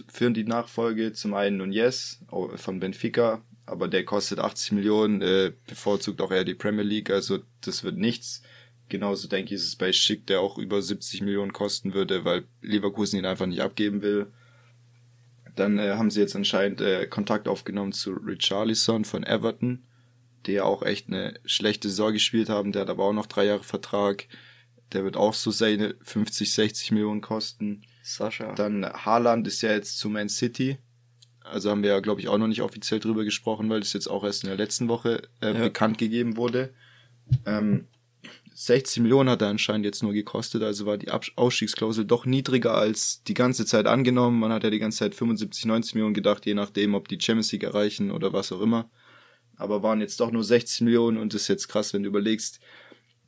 für die Nachfolge. Zum einen Nunez von Benfica, aber der kostet 80 Millionen, äh, bevorzugt auch eher die Premier League, also das wird nichts. Genauso denke ich, ist es bei Schick, der auch über 70 Millionen kosten würde, weil Leverkusen ihn einfach nicht abgeben will. Dann äh, haben sie jetzt anscheinend äh, Kontakt aufgenommen zu Richarlison von Everton, der auch echt eine schlechte Saison gespielt haben. Der hat aber auch noch drei Jahre Vertrag. Der wird auch so seine 50, 60 Millionen kosten. Sascha. Dann Haaland ist ja jetzt zu Man City. Also haben wir ja, glaube ich, auch noch nicht offiziell drüber gesprochen, weil das jetzt auch erst in der letzten Woche äh, ja. bekannt gegeben wurde. Ähm, 60 Millionen hat er anscheinend jetzt nur gekostet, also war die Ausstiegsklausel doch niedriger als die ganze Zeit angenommen. Man hat ja die ganze Zeit 75, 90 Millionen gedacht, je nachdem, ob die Champions League erreichen oder was auch immer. Aber waren jetzt doch nur 60 Millionen und ist jetzt krass, wenn du überlegst,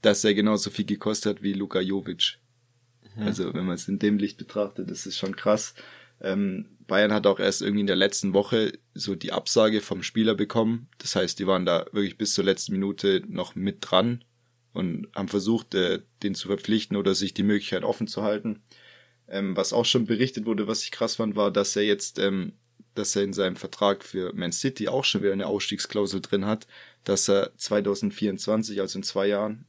dass er genauso viel gekostet hat wie Luka Jovic. Mhm. Also wenn man es in dem Licht betrachtet, das ist schon krass. Ähm, Bayern hat auch erst irgendwie in der letzten Woche so die Absage vom Spieler bekommen. Das heißt, die waren da wirklich bis zur letzten Minute noch mit dran und haben versucht, äh, den zu verpflichten oder sich die Möglichkeit offen zu halten. Ähm, was auch schon berichtet wurde, was ich krass fand, war, dass er jetzt, ähm, dass er in seinem Vertrag für Man City auch schon wieder eine Ausstiegsklausel drin hat, dass er 2024, also in zwei Jahren,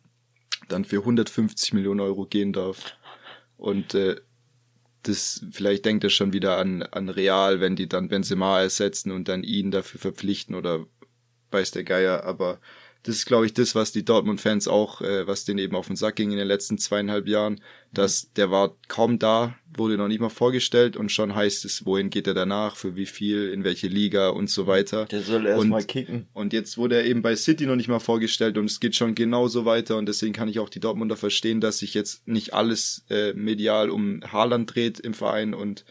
dann für 150 Millionen Euro gehen darf. Und äh, das, vielleicht denkt er schon wieder an, an Real, wenn die dann Benzema ersetzen und dann ihn dafür verpflichten oder weiß der Geier, aber das ist, glaube ich, das, was die Dortmund-Fans auch, äh, was denen eben auf den Sack ging in den letzten zweieinhalb Jahren, dass der war kaum da, wurde noch nicht mal vorgestellt und schon heißt es, wohin geht er danach, für wie viel, in welche Liga und so weiter. Der soll erst mal kicken. Und jetzt wurde er eben bei City noch nicht mal vorgestellt und es geht schon genauso weiter und deswegen kann ich auch die Dortmunder verstehen, dass sich jetzt nicht alles äh, medial um Haaland dreht im Verein und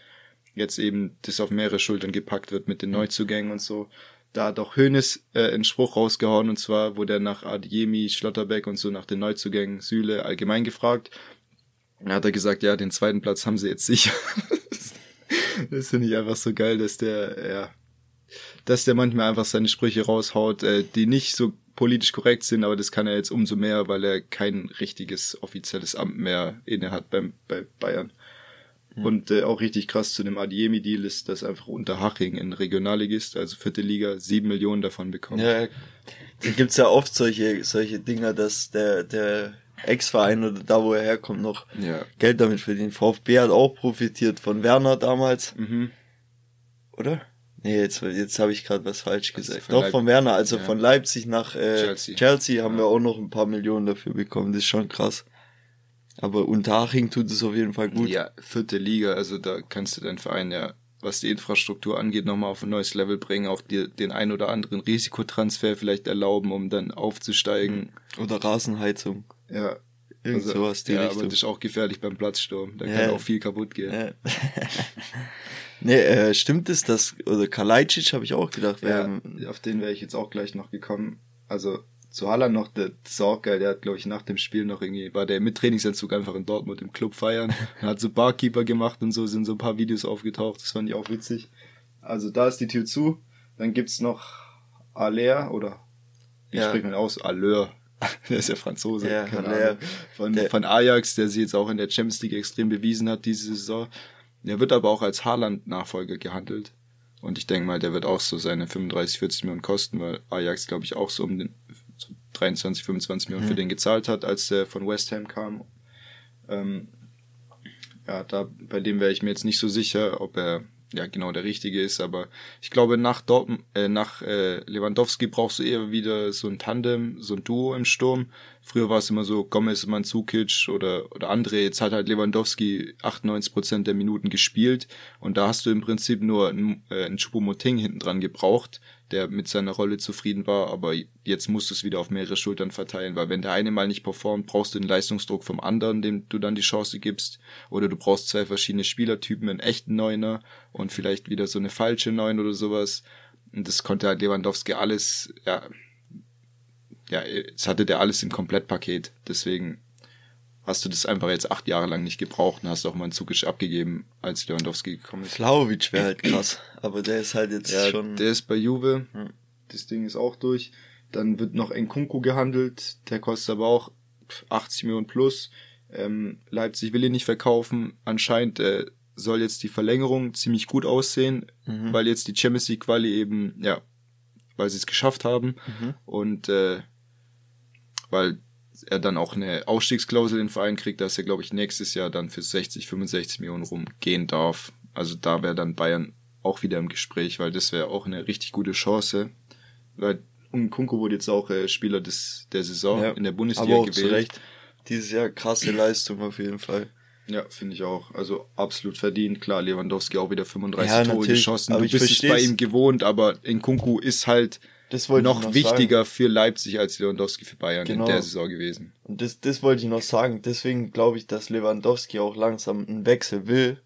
jetzt eben das auf mehrere Schultern gepackt wird mit den Neuzugängen und so da hat auch Hoeneß äh, einen Spruch rausgehauen und zwar wurde er nach Adjemi, Schlotterbeck und so nach den Neuzugängen Süle allgemein gefragt. Da hat er gesagt, ja, den zweiten Platz haben sie jetzt sicher. das finde ich einfach so geil, dass der, ja, dass der manchmal einfach seine Sprüche raushaut, äh, die nicht so politisch korrekt sind, aber das kann er jetzt umso mehr, weil er kein richtiges offizielles Amt mehr inne hat beim, bei Bayern. Mhm. Und äh, auch richtig krass zu dem Adiemi-Deal ist, dass einfach Unterhaching in Regionalligist, also vierte Liga, sieben Millionen davon bekommt. Ja, da gibt's ja oft solche, solche Dinger, dass der, der Ex-Verein oder da, wo er herkommt, noch ja. Geld damit verdient. VfB hat auch profitiert von Werner damals. Mhm. Oder? Nee, jetzt, jetzt habe ich gerade was falsch also gesagt. Doch, Leip von Werner, also ja. von Leipzig nach äh, Chelsea, Chelsea haben ja. wir auch noch ein paar Millionen dafür bekommen. Das ist schon krass. Aber Unterhaching tut es auf jeden Fall gut. Ja, vierte Liga, also da kannst du deinen Verein ja, was die Infrastruktur angeht, nochmal auf ein neues Level bringen, auch dir den ein oder anderen Risikotransfer vielleicht erlauben, um dann aufzusteigen. Oder Rasenheizung. Ja. Irgend also, sowas, die ja, Richtung. aber das ist auch gefährlich beim Platzsturm. Da ja. kann auch viel kaputt gehen. Ja. nee, äh, stimmt es, dass, oder Kalajdzic habe ich auch gedacht. Ja, auf den wäre ich jetzt auch gleich noch gekommen. Also, zu Haaland noch, der, geil, der hat, glaube ich, nach dem Spiel noch irgendwie, war der mit Trainingsanzug einfach in Dortmund im Club feiern, hat so Barkeeper gemacht und so, sind so ein paar Videos aufgetaucht, das fand ich auch witzig. Also da ist die Tür zu, dann gibt's noch Aller, oder, wie ja. spricht man aus? Aller. der ist ja Franzose. Ja, Aller. Von, der, von Ajax, der sich jetzt auch in der Champions League extrem bewiesen hat diese Saison. Der wird aber auch als Haaland-Nachfolger gehandelt. Und ich denke mal, der wird auch so seine 35, 40 Millionen kosten, weil Ajax, glaube ich, auch so um den 23, 25 Millionen mhm. für den gezahlt hat, als der von West Ham kam. Ähm, ja, da, bei dem wäre ich mir jetzt nicht so sicher, ob er ja genau der richtige ist, aber ich glaube nach Dortmund, äh, nach äh, Lewandowski brauchst du eher wieder so ein Tandem, so ein Duo im Sturm. Früher war es immer so Gomez, Mandzukic oder oder andere. Jetzt hat halt Lewandowski 98 Prozent der Minuten gespielt und da hast du im Prinzip nur einen, äh, einen Choupo-Moting hinten dran gebraucht, der mit seiner Rolle zufrieden war, aber jetzt musst du es wieder auf mehrere Schultern verteilen, weil wenn der eine mal nicht performt, brauchst du den Leistungsdruck vom anderen, dem du dann die Chance gibst, oder du brauchst zwei verschiedene Spielertypen, einen echten Neuner und vielleicht wieder so eine falsche Neun oder sowas. Und das konnte halt Lewandowski alles, ja, ja, es hatte der alles im Komplettpaket. Deswegen hast du das einfach jetzt acht Jahre lang nicht gebraucht und hast auch mal einen Zugisch abgegeben, als Lewandowski gekommen ist. Flauwitsch wäre halt krass, aber der ist halt jetzt ja, schon... Der ist bei Juve, hm. das Ding ist auch durch. Dann wird noch Nkunku gehandelt, der kostet aber auch 80 Millionen plus. Ähm, Leipzig will ihn nicht verkaufen. Anscheinend äh, soll jetzt die Verlängerung ziemlich gut aussehen, mhm. weil jetzt die Champions League Quali eben, ja, weil sie es geschafft haben mhm. und äh, weil er dann auch eine Ausstiegsklausel in den Verein kriegt, dass er, glaube ich, nächstes Jahr dann für 60, 65 Millionen rumgehen darf. Also da wäre dann Bayern auch wieder im Gespräch, weil das wäre auch eine richtig gute Chance. Weil Kunko wurde jetzt auch äh, Spieler des, der Saison ja, in der Bundesliga aber auch gewählt. Zu Recht. Dieses Jahr krasse Leistung auf jeden Fall. Ja, finde ich auch. Also absolut verdient. Klar, Lewandowski auch wieder 35 ja, Tore geschossen. Aber du bist es bei ihm gewohnt, aber Nkunku ist halt das wollte noch, noch wichtiger sagen. für Leipzig als Lewandowski für Bayern genau. in der Saison gewesen. Und das, das wollte ich noch sagen. Deswegen glaube ich, dass Lewandowski auch langsam einen Wechsel will.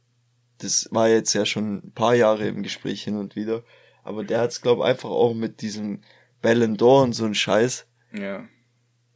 Das war jetzt ja schon ein paar Jahre im Gespräch hin und wieder. Aber der hat es, glaube ich, einfach auch mit diesem Ballon d'Or und so ein Scheiß. Ja.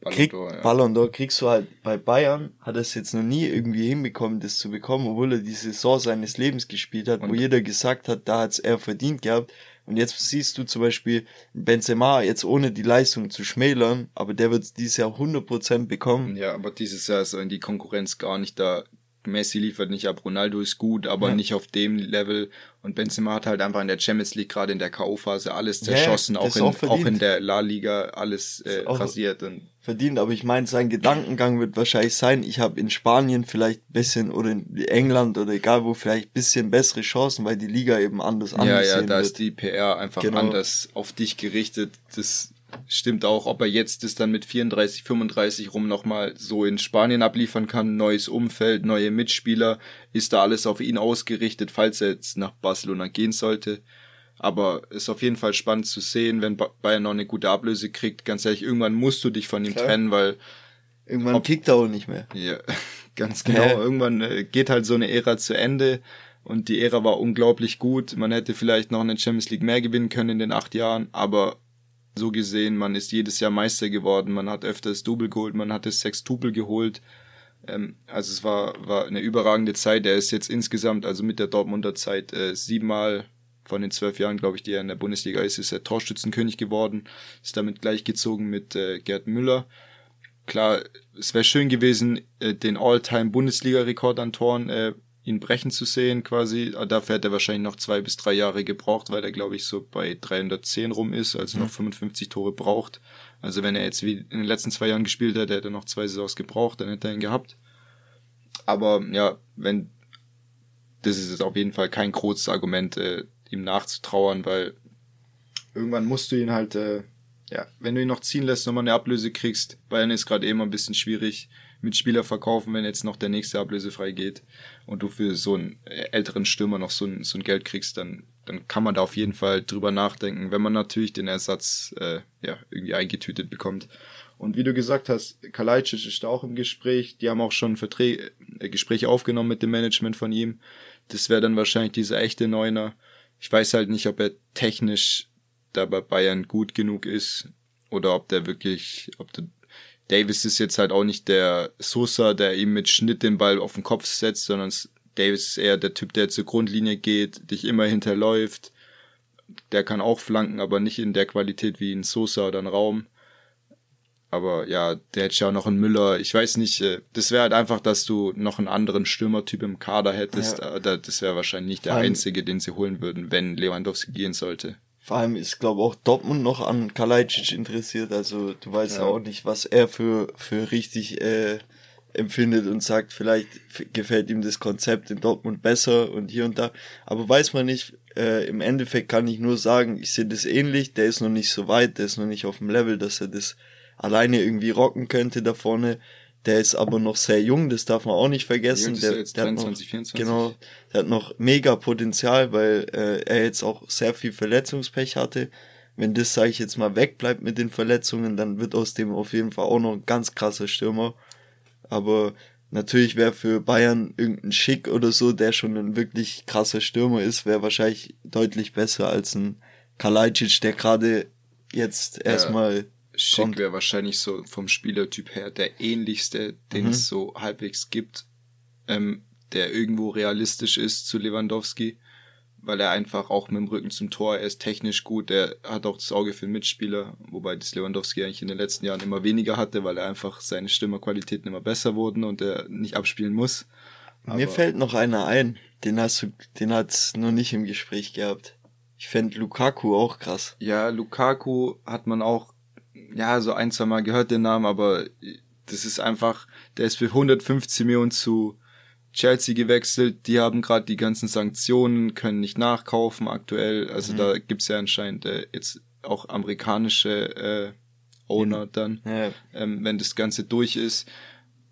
Ballon Krieg, ja. Ballon d'Or kriegst du halt bei Bayern, hat er es jetzt noch nie irgendwie hinbekommen, das zu bekommen, obwohl er die Saison seines Lebens gespielt hat, und wo jeder gesagt hat, da hat's er verdient gehabt. Und jetzt siehst du zum Beispiel Benzema, jetzt ohne die Leistung zu schmälern, aber der wird dieses Jahr 100% bekommen. Ja, aber dieses Jahr ist in die Konkurrenz gar nicht da Messi liefert nicht ab, Ronaldo ist gut, aber ja. nicht auf dem Level. Und Benzema hat halt einfach in der Champions League gerade in der K.O.-Phase alles zerschossen, ja, auch, in, auch, auch, in der La Liga alles äh, rasiert. Und verdient, aber ich meine, sein Gedankengang wird wahrscheinlich sein, ich habe in Spanien vielleicht bisschen oder in England oder egal wo vielleicht bisschen bessere Chancen, weil die Liga eben anders ja, Ja, ja, da wird. ist die PR einfach genau. anders auf dich gerichtet. Das stimmt auch, ob er jetzt das dann mit 34, 35 rum nochmal so in Spanien abliefern kann, neues Umfeld, neue Mitspieler, ist da alles auf ihn ausgerichtet, falls er jetzt nach Barcelona gehen sollte. Aber ist auf jeden Fall spannend zu sehen, wenn Bayern noch eine gute Ablöse kriegt. Ganz ehrlich, irgendwann musst du dich von ihm Klar. trennen, weil irgendwann ob, kickt er auch nicht mehr. Ja, ganz genau. Irgendwann äh, geht halt so eine Ära zu Ende und die Ära war unglaublich gut. Man hätte vielleicht noch eine Champions League mehr gewinnen können in den acht Jahren, aber so gesehen, man ist jedes Jahr Meister geworden, man hat öfters Double geholt, man hat das Sextupel geholt. Ähm, also es war, war eine überragende Zeit. Er ist jetzt insgesamt, also mit der Dortmunder Zeit, äh, siebenmal von den zwölf Jahren, glaube ich, die er in der Bundesliga ist, ist er Torschützenkönig geworden, ist damit gleichgezogen mit äh, Gerd Müller. Klar, es wäre schön gewesen, äh, den All-Time-Bundesliga-Rekord an Toren äh, ihn brechen zu sehen quasi. Dafür hätte er wahrscheinlich noch zwei bis drei Jahre gebraucht, weil er, glaube ich, so bei 310 rum ist, also mhm. noch 55 Tore braucht. Also wenn er jetzt wie in den letzten zwei Jahren gespielt hätte, hätte er noch zwei Saisons gebraucht, dann hätte er ihn gehabt. Aber ja, wenn das ist jetzt auf jeden Fall kein großes Argument, äh, ihm nachzutrauern, weil irgendwann musst du ihn halt, äh, ja, wenn du ihn noch ziehen lässt, nochmal eine Ablöse kriegst, Bayern ist gerade eh immer ein bisschen schwierig mit Spieler verkaufen, wenn jetzt noch der nächste ablösefrei geht und du für so einen älteren Stürmer noch so ein, so ein Geld kriegst, dann, dann kann man da auf jeden Fall drüber nachdenken, wenn man natürlich den Ersatz äh, ja, irgendwie eingetütet bekommt. Und wie du gesagt hast, Kalajdzic ist auch im Gespräch. Die haben auch schon Verträge, äh, Gespräche aufgenommen mit dem Management von ihm. Das wäre dann wahrscheinlich dieser echte Neuner. Ich weiß halt nicht, ob er technisch da bei Bayern gut genug ist oder ob der wirklich, ob der Davis ist jetzt halt auch nicht der Sosa, der ihm mit Schnitt den Ball auf den Kopf setzt, sondern Davis ist eher der Typ, der zur Grundlinie geht, dich immer hinterläuft. Der kann auch flanken, aber nicht in der Qualität wie ein Sosa oder ein Raum. Aber ja, der hätte ja auch noch einen Müller. Ich weiß nicht, äh, das wäre halt einfach, dass du noch einen anderen Stürmertyp im Kader hättest. Ja. Das wäre wahrscheinlich nicht der einzige, den sie holen würden, wenn Lewandowski gehen sollte. Vor allem ist, glaube auch Dortmund noch an Kalajdzic interessiert. Also du weißt ja. ja, auch nicht, was er für, für richtig äh, empfindet und sagt, vielleicht gefällt ihm das Konzept in Dortmund besser und hier und da. Aber weiß man nicht. Äh, Im Endeffekt kann ich nur sagen, ich sehe das ähnlich. Der ist noch nicht so weit, der ist noch nicht auf dem Level, dass er das alleine irgendwie rocken könnte da vorne. Der ist aber noch sehr jung, das darf man auch nicht vergessen. Der, der 23, hat noch, 24. Genau, der hat noch mega Potenzial, weil äh, er jetzt auch sehr viel Verletzungspech hatte. Wenn das, sage ich jetzt mal, wegbleibt mit den Verletzungen, dann wird aus dem auf jeden Fall auch noch ein ganz krasser Stürmer. Aber natürlich wäre für Bayern irgendein Schick oder so, der schon ein wirklich krasser Stürmer ist, wäre wahrscheinlich deutlich besser als ein Kalajdzic, der gerade jetzt erstmal Schick wäre wahrscheinlich so vom Spielertyp her der ähnlichste, den mhm. es so halbwegs gibt, ähm, der irgendwo realistisch ist zu Lewandowski, weil er einfach auch mit dem Rücken zum Tor, er ist technisch gut, er hat auch das Auge für den Mitspieler, wobei das Lewandowski eigentlich in den letzten Jahren immer weniger hatte, weil er einfach seine Stimmerqualitäten immer besser wurden und er nicht abspielen muss. Aber Mir fällt noch einer ein, den hast du, den hat's noch nicht im Gespräch gehabt. Ich fände Lukaku auch krass. Ja, Lukaku hat man auch ja, so ein, zwei Mal gehört den Namen, aber das ist einfach, der ist für 150 Millionen zu Chelsea gewechselt. Die haben gerade die ganzen Sanktionen, können nicht nachkaufen aktuell. Also mhm. da gibt's ja anscheinend äh, jetzt auch amerikanische äh, Owner dann, ja. ähm, wenn das Ganze durch ist.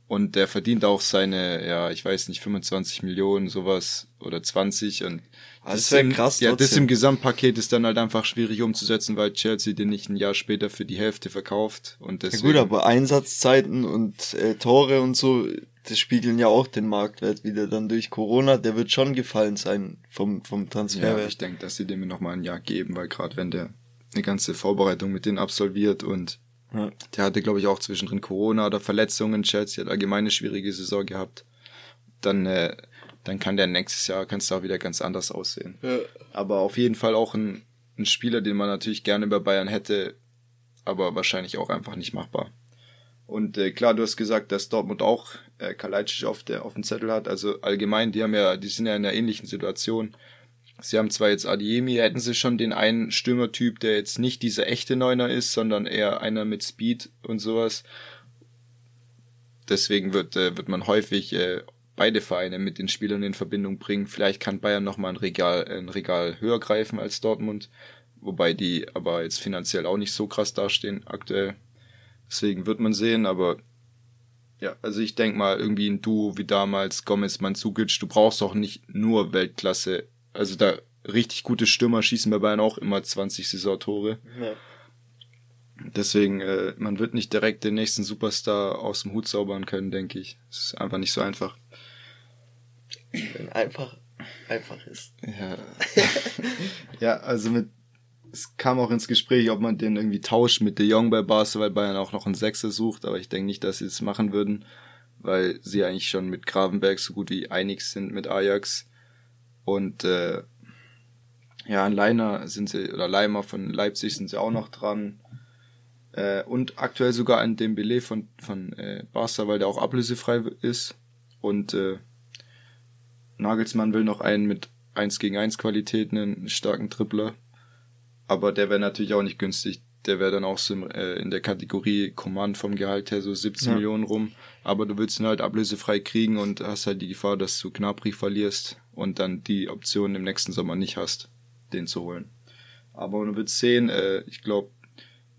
Und der verdient auch seine, ja, ich weiß nicht, 25 Millionen, sowas oder 20 und also das wäre krass. Ja, das im Gesamtpaket ist dann halt einfach schwierig umzusetzen, weil Chelsea den nicht ein Jahr später für die Hälfte verkauft und deswegen. Ja gut, aber Einsatzzeiten und äh, Tore und so, das spiegeln ja auch den Marktwert wieder dann durch Corona. Der wird schon gefallen sein vom vom Transferwert. Ja, ich denke, dass sie dem noch mal ein Jahr geben, weil gerade wenn der eine ganze Vorbereitung mit denen absolviert und ja. Der hatte, glaube ich, auch zwischendrin Corona oder Verletzungen. Chelsea hat allgemeine schwierige Saison gehabt. Dann, äh, dann kann der nächstes Jahr, kann es auch wieder ganz anders aussehen. Ja. Aber auf jeden Fall auch ein, ein Spieler, den man natürlich gerne bei Bayern hätte, aber wahrscheinlich auch einfach nicht machbar. Und äh, klar, du hast gesagt, dass Dortmund auch äh, Kalajdzic auf, der, auf dem Zettel hat. Also allgemein, die haben ja, die sind ja in einer ähnlichen Situation. Sie haben zwar jetzt Adiemi, hätten sie schon den einen Stürmertyp, der jetzt nicht dieser echte Neuner ist, sondern eher einer mit Speed und sowas. Deswegen wird, äh, wird man häufig äh, beide Vereine mit den Spielern in Verbindung bringen. Vielleicht kann Bayern nochmal ein Regal, ein Regal höher greifen als Dortmund, wobei die aber jetzt finanziell auch nicht so krass dastehen aktuell. Deswegen wird man sehen, aber ja, also ich denke mal, irgendwie ein Duo wie damals, Gomez, Manzukic, du brauchst auch nicht nur Weltklasse. Also da richtig gute Stürmer schießen bei Bayern auch immer 20 Saisontore. Ja. Deswegen, äh, man wird nicht direkt den nächsten Superstar aus dem Hut zaubern können, denke ich. Es ist einfach nicht so einfach. Wenn einfach einfach ist. Ja. ja, also mit es kam auch ins Gespräch, ob man den irgendwie tauscht mit De Jong bei Barca, weil Bayern auch noch einen Sechser sucht, aber ich denke nicht, dass sie es machen würden, weil sie eigentlich schon mit Gravenberg so gut wie einig sind mit Ajax. Und äh, ja, an Leiner sind sie, oder Leimer von Leipzig sind sie auch noch dran. Äh, und aktuell sogar an Dembele von, von äh, Barca, weil der auch ablösefrei ist. Und äh, Nagelsmann will noch einen mit 1 gegen 1 Qualitäten, einen starken Tripler. Aber der wäre natürlich auch nicht günstig. Der wäre dann auch so äh, in der Kategorie Command vom Gehalt her so 17 ja. Millionen rum. Aber du willst ihn halt ablösefrei kriegen und hast halt die Gefahr, dass du Gnabry verlierst und dann die Option im nächsten Sommer nicht hast, den zu holen. Aber du willst sehen, äh, ich glaube,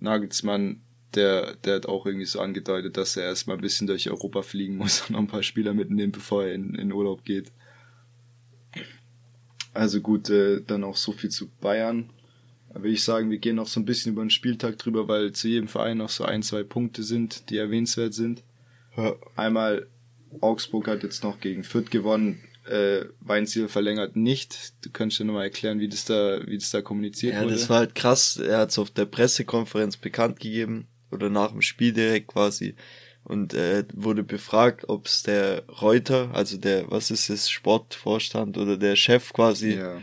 Nagelsmann, der, der hat auch irgendwie so angedeutet, dass er erstmal ein bisschen durch Europa fliegen muss und noch ein paar Spieler mitnehmen, bevor er in, in Urlaub geht. Also gut, äh, dann auch so viel zu Bayern. Da würde ich sagen, wir gehen noch so ein bisschen über den Spieltag drüber, weil zu jedem Verein noch so ein, zwei Punkte sind, die erwähnenswert sind. Einmal Augsburg hat jetzt noch gegen Fürth gewonnen. Äh, Weinziel verlängert nicht. Du könntest dir nochmal erklären, wie das da, wie das da kommuniziert ja, wurde. Ja, das war halt krass. Er hat es auf der Pressekonferenz bekannt gegeben oder nach dem Spiel direkt quasi und äh, wurde befragt, ob es der Reuter, also der, was ist es, Sportvorstand oder der Chef quasi, ja.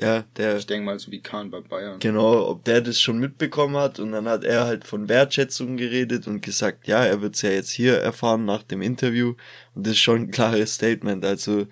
Ja, der. Ich denke mal so wie Kahn bei Bayern. Genau, ob der das schon mitbekommen hat und dann hat er halt von Wertschätzung geredet und gesagt, ja, er wird's ja jetzt hier erfahren nach dem Interview und das ist schon ein klares Statement. Also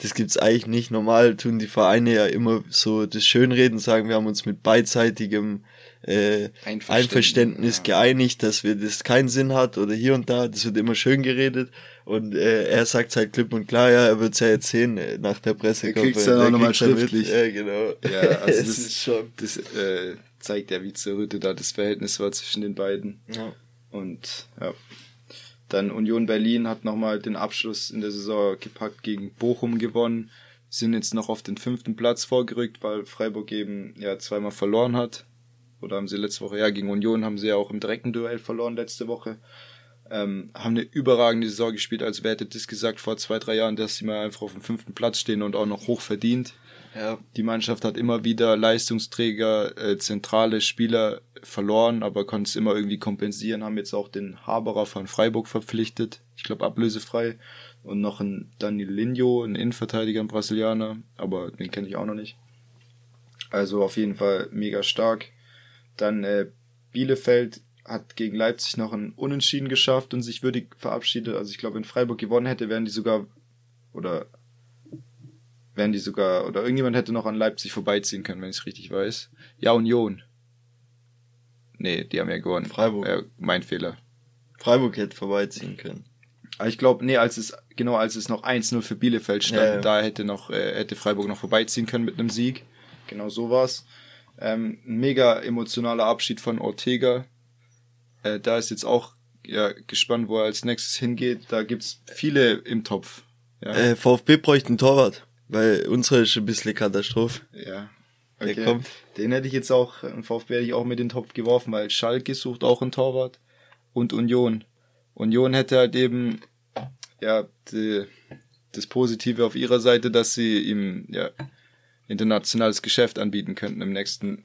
das gibt's eigentlich nicht. Normal tun die Vereine ja immer so das Schönreden, sagen, wir haben uns mit beidseitigem äh, Einverständnis, Einverständnis ja. geeinigt, dass wir das keinen Sinn hat oder hier und da. Das wird immer schön geredet. Und äh, er sagt halt klipp und klar, ja, er wird's ja jetzt sehen äh, nach der Pressekonferenz. Kriegst du ja auch nochmal schriftlich. Ja, genau. Ja, also das, ist schon. Das äh, zeigt ja, wie zerrüttet da das Verhältnis war zwischen den beiden. Ja. Und ja. Dann Union Berlin hat nochmal den Abschluss in der Saison gepackt gegen Bochum gewonnen. Sind jetzt noch auf den fünften Platz vorgerückt, weil Freiburg eben ja zweimal verloren hat. Oder haben sie letzte Woche, ja, gegen Union haben sie ja auch im direkten Duell verloren letzte Woche ähm, haben eine überragende Saison gespielt. Also wer hätte das gesagt vor zwei, drei Jahren, dass sie mal einfach auf dem fünften Platz stehen und auch noch hoch verdient. Ja. Die Mannschaft hat immer wieder Leistungsträger, äh, zentrale Spieler verloren, aber konnte es immer irgendwie kompensieren, haben jetzt auch den Haberer von Freiburg verpflichtet, ich glaube ablösefrei, und noch ein Danilinho, ein Innenverteidiger, ein Brasilianer, aber den kenne ich auch noch nicht. Also auf jeden Fall mega stark. Dann äh, Bielefeld hat gegen Leipzig noch ein Unentschieden geschafft und sich würdig verabschiedet. Also ich glaube, wenn Freiburg gewonnen hätte, wären die sogar oder wären die sogar oder irgendjemand hätte noch an Leipzig vorbeiziehen können, wenn ich es richtig weiß. Ja, Union. Nee, die haben ja gewonnen. Freiburg. Äh, mein Fehler. Freiburg hätte vorbeiziehen können. Aber ich glaube, nee, als es genau als es noch 1-0 für Bielefeld stand, ja, ja. da hätte noch äh, hätte Freiburg noch vorbeiziehen können mit einem Sieg. Genau so war's. Ähm, mega emotionaler Abschied von Ortega, äh, da ist jetzt auch ja, gespannt, wo er als nächstes hingeht. Da gibt's viele im Topf. Ja. Äh, VfB bräuchte einen Torwart, weil unsere ist ein bisschen Katastrophe. Ja. Okay. Der kommt. Den hätte ich jetzt auch, VfB hätte ich auch mit in den Topf geworfen, weil Schalke sucht auch einen Torwart und Union. Union hätte halt eben, ja, die, das Positive auf ihrer Seite, dass sie ihm, ja, internationales Geschäft anbieten könnten im nächsten,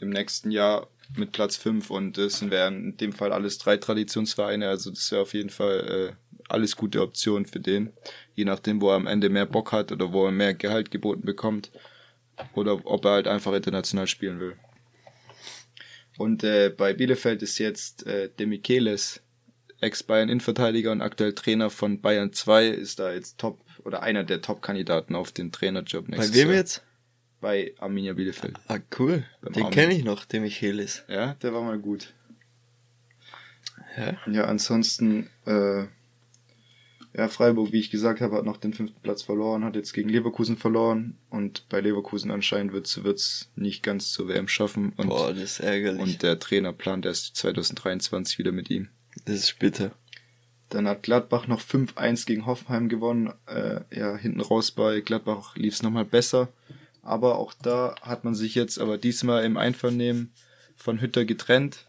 im nächsten Jahr mit Platz 5 und das wären in dem Fall alles drei Traditionsvereine, also das wäre auf jeden Fall äh, alles gute Optionen für den, je nachdem, wo er am Ende mehr Bock hat oder wo er mehr Gehalt geboten bekommt oder ob er halt einfach international spielen will. Und äh, bei Bielefeld ist jetzt äh, Demichelis Ex-Bayern-Innenverteidiger und aktuell Trainer von Bayern 2, ist da jetzt Top oder einer der Top-Kandidaten auf den Trainerjob nächstes Bei wem Jahr. jetzt? Bei Arminia Bielefeld. Ah, cool. Beim den kenne ich noch, der Michaelis. Ja, der war mal gut. Ja, ja ansonsten, äh, ja, Freiburg, wie ich gesagt habe, hat noch den fünften Platz verloren, hat jetzt gegen Leverkusen verloren und bei Leverkusen anscheinend wird es nicht ganz zur WM schaffen. Und, Boah, das ist ärgerlich. Und der Trainer plant erst 2023 wieder mit ihm. Das ist bitter. Dann hat Gladbach noch 5-1 gegen Hoffenheim gewonnen. Äh, ja, hinten raus bei Gladbach lief es nochmal besser. Aber auch da hat man sich jetzt aber diesmal im Einvernehmen von Hütter getrennt.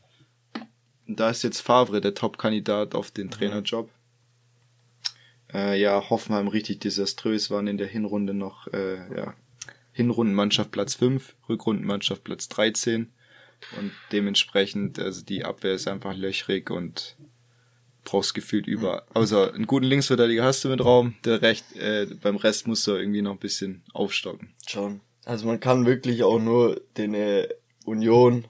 Und da ist jetzt Favre der Top-Kandidat auf den Trainerjob. Äh, ja, Hoffenheim richtig desaströs, waren in der Hinrunde noch, äh, ja, Hinrundenmannschaft Platz 5, Rückrundenmannschaft Platz 13. Und dementsprechend, also die Abwehr ist einfach löchrig und brauchst gefühlt über. Außer einen guten Linksverteidiger hast du mit Raum, der Recht, äh, beim Rest musst du irgendwie noch ein bisschen aufstocken. Schon. Also man kann wirklich auch nur den äh, Union,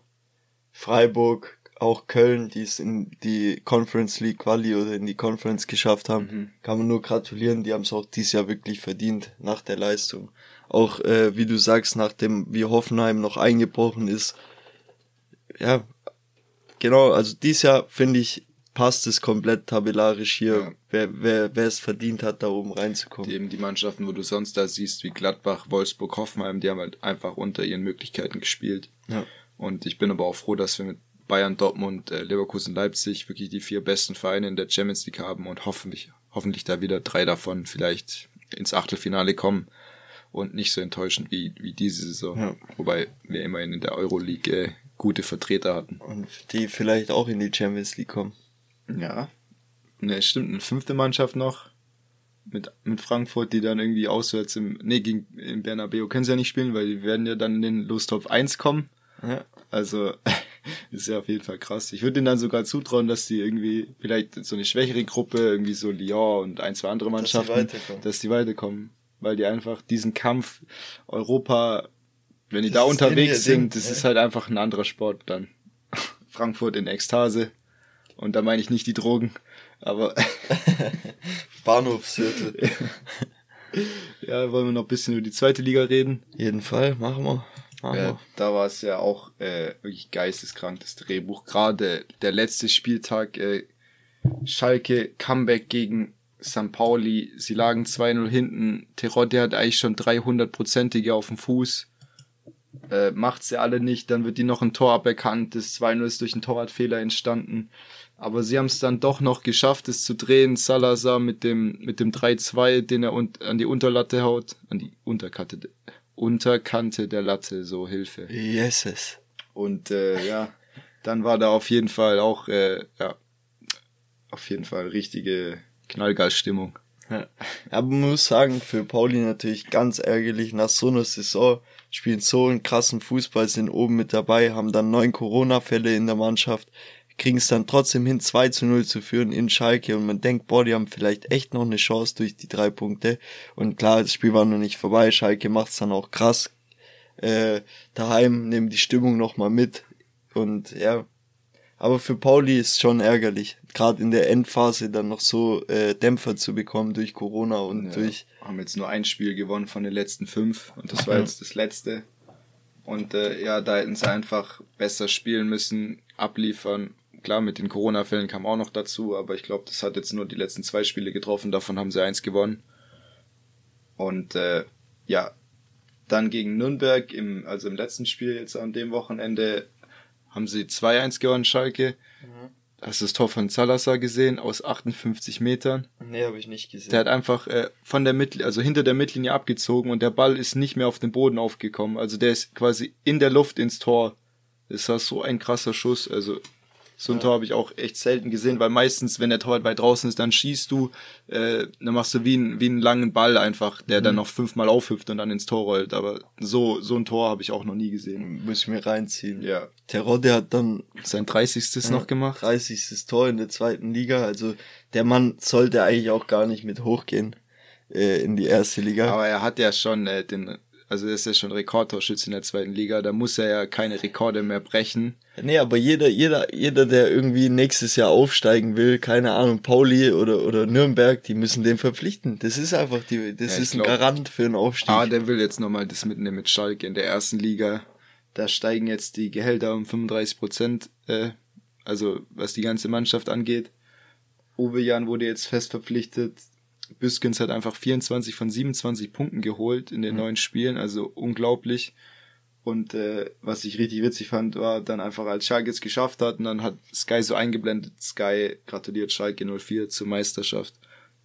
Freiburg, auch Köln, die es in die Conference League Quali oder in die Conference geschafft haben, mhm. kann man nur gratulieren. Die haben es auch dieses Jahr wirklich verdient nach der Leistung. Auch äh, wie du sagst, nachdem wie Hoffenheim noch eingebrochen ist. Ja, genau. Also dieses Jahr finde ich passt es komplett tabellarisch hier, ja. wer, wer, wer es verdient hat, da oben reinzukommen. Die, eben die Mannschaften, wo du sonst da siehst, wie Gladbach, Wolfsburg, Hoffenheim, die haben halt einfach unter ihren Möglichkeiten gespielt. Ja. Und ich bin aber auch froh, dass wir mit Bayern, Dortmund, äh, Leverkusen, Leipzig wirklich die vier besten Vereine in der Champions League haben und hoffentlich, hoffentlich da wieder drei davon vielleicht ins Achtelfinale kommen und nicht so enttäuschend wie, wie diese Saison. Ja. Wobei wir immerhin in der Euroleague äh, gute Vertreter hatten. Und die vielleicht auch in die Champions League kommen. Ja. Ne, stimmt, eine fünfte Mannschaft noch mit, mit Frankfurt, die dann irgendwie auswärts im, nee, gegen, im Bernabeu können sie ja nicht spielen, weil die werden ja dann in den Lostopf 1 kommen. Ja. Also, ist ja auf jeden Fall krass. Ich würde ihnen dann sogar zutrauen, dass die irgendwie vielleicht so eine schwächere Gruppe, irgendwie so Lyon und ein, zwei andere Mannschaften, dass die, dass die weiterkommen. Weil die einfach diesen Kampf Europa, wenn die das da unterwegs sind, das ja. ist halt einfach ein anderer Sport dann. Frankfurt in Ekstase. Und da meine ich nicht die Drogen, aber Bahnhofsviertel. ja, wollen wir noch ein bisschen über die zweite Liga reden? Jeden Fall, machen wir. Machen ja, da war es ja auch äh, wirklich geisteskrank, das Drehbuch. Gerade der letzte Spieltag, äh, Schalke, Comeback gegen St. Pauli, sie lagen 2-0 hinten. Terodde hat eigentlich schon 300-prozentige auf dem Fuß. Äh, macht sie alle nicht, dann wird die noch ein Tor aberkannt. Das 2-0 ist durch einen Torwartfehler entstanden. Aber sie haben es dann doch noch geschafft, es zu drehen. Salazar mit dem, mit dem 3-2, den er un an die Unterlatte haut, an die Unterkante, Unterkante der Latte, so Hilfe. Yeses. Und äh, ja, dann war da auf jeden Fall auch, äh, ja, auf jeden Fall richtige Knallgasstimmung. Ja. Aber man muss sagen, für Pauli natürlich ganz ärgerlich, nach so einer Saison spielen so einen krassen Fußball, sind oben mit dabei, haben dann neun Corona-Fälle in der Mannschaft, kriegen es dann trotzdem hin, 2 zu 0 zu führen in Schalke und man denkt, boah, die haben vielleicht echt noch eine Chance durch die drei Punkte. Und klar, das Spiel war noch nicht vorbei, Schalke macht's dann auch krass. Äh, daheim nehmen die Stimmung nochmal mit. Und ja, aber für Pauli ist schon ärgerlich, gerade in der Endphase dann noch so äh, Dämpfer zu bekommen durch Corona und ja, durch. Haben jetzt nur ein Spiel gewonnen von den letzten fünf und das war jetzt das letzte. Und äh, ja, da hätten sie einfach besser spielen müssen, abliefern Klar, mit den Corona-Fällen kam auch noch dazu, aber ich glaube, das hat jetzt nur die letzten zwei Spiele getroffen, davon haben sie eins gewonnen. Und äh, ja, dann gegen Nürnberg, im, also im letzten Spiel jetzt an dem Wochenende, haben sie 2-1 gewonnen, Schalke. Mhm. Hast du das Tor von Salazar gesehen aus 58 Metern? Nee, habe ich nicht gesehen. Der hat einfach äh, von der Mittel, also hinter der Mittellinie abgezogen und der Ball ist nicht mehr auf den Boden aufgekommen. Also der ist quasi in der Luft ins Tor. Das war so ein krasser Schuss. Also so ein ja. Tor habe ich auch echt selten gesehen, weil meistens, wenn der Torwart weit draußen ist, dann schießt du, äh, dann machst du wie, ein, wie einen langen Ball einfach, der mhm. dann noch fünfmal aufhüpft und dann ins Tor rollt. Aber so, so ein Tor habe ich auch noch nie gesehen. Muss ich mir reinziehen. Ja. Terodde hat dann sein 30. Ja, noch gemacht. 30. Tor in der zweiten Liga. Also der Mann sollte eigentlich auch gar nicht mit hochgehen äh, in die erste Liga. Aber er hat ja schon äh, den Also er ist ja schon Rekordtorschütze in der zweiten Liga, da muss er ja keine Rekorde mehr brechen. Nee, aber jeder, jeder, jeder, der irgendwie nächstes Jahr aufsteigen will, keine Ahnung, Pauli oder, oder Nürnberg, die müssen den verpflichten. Das ist einfach die, das ja, ist ein Garant für einen Aufstieg. Ah, der will jetzt nochmal das mitnehmen mit Schalke in der ersten Liga. Da steigen jetzt die Gehälter um 35 Prozent, äh, also was die ganze Mannschaft angeht. Uwe Jan wurde jetzt fest verpflichtet, Büskens hat einfach 24 von 27 Punkten geholt in den mhm. neuen Spielen, also unglaublich. Und äh, was ich richtig witzig fand, war dann einfach, als Schalke es geschafft hat, und dann hat Sky so eingeblendet, Sky gratuliert Schalke 04 zur Meisterschaft.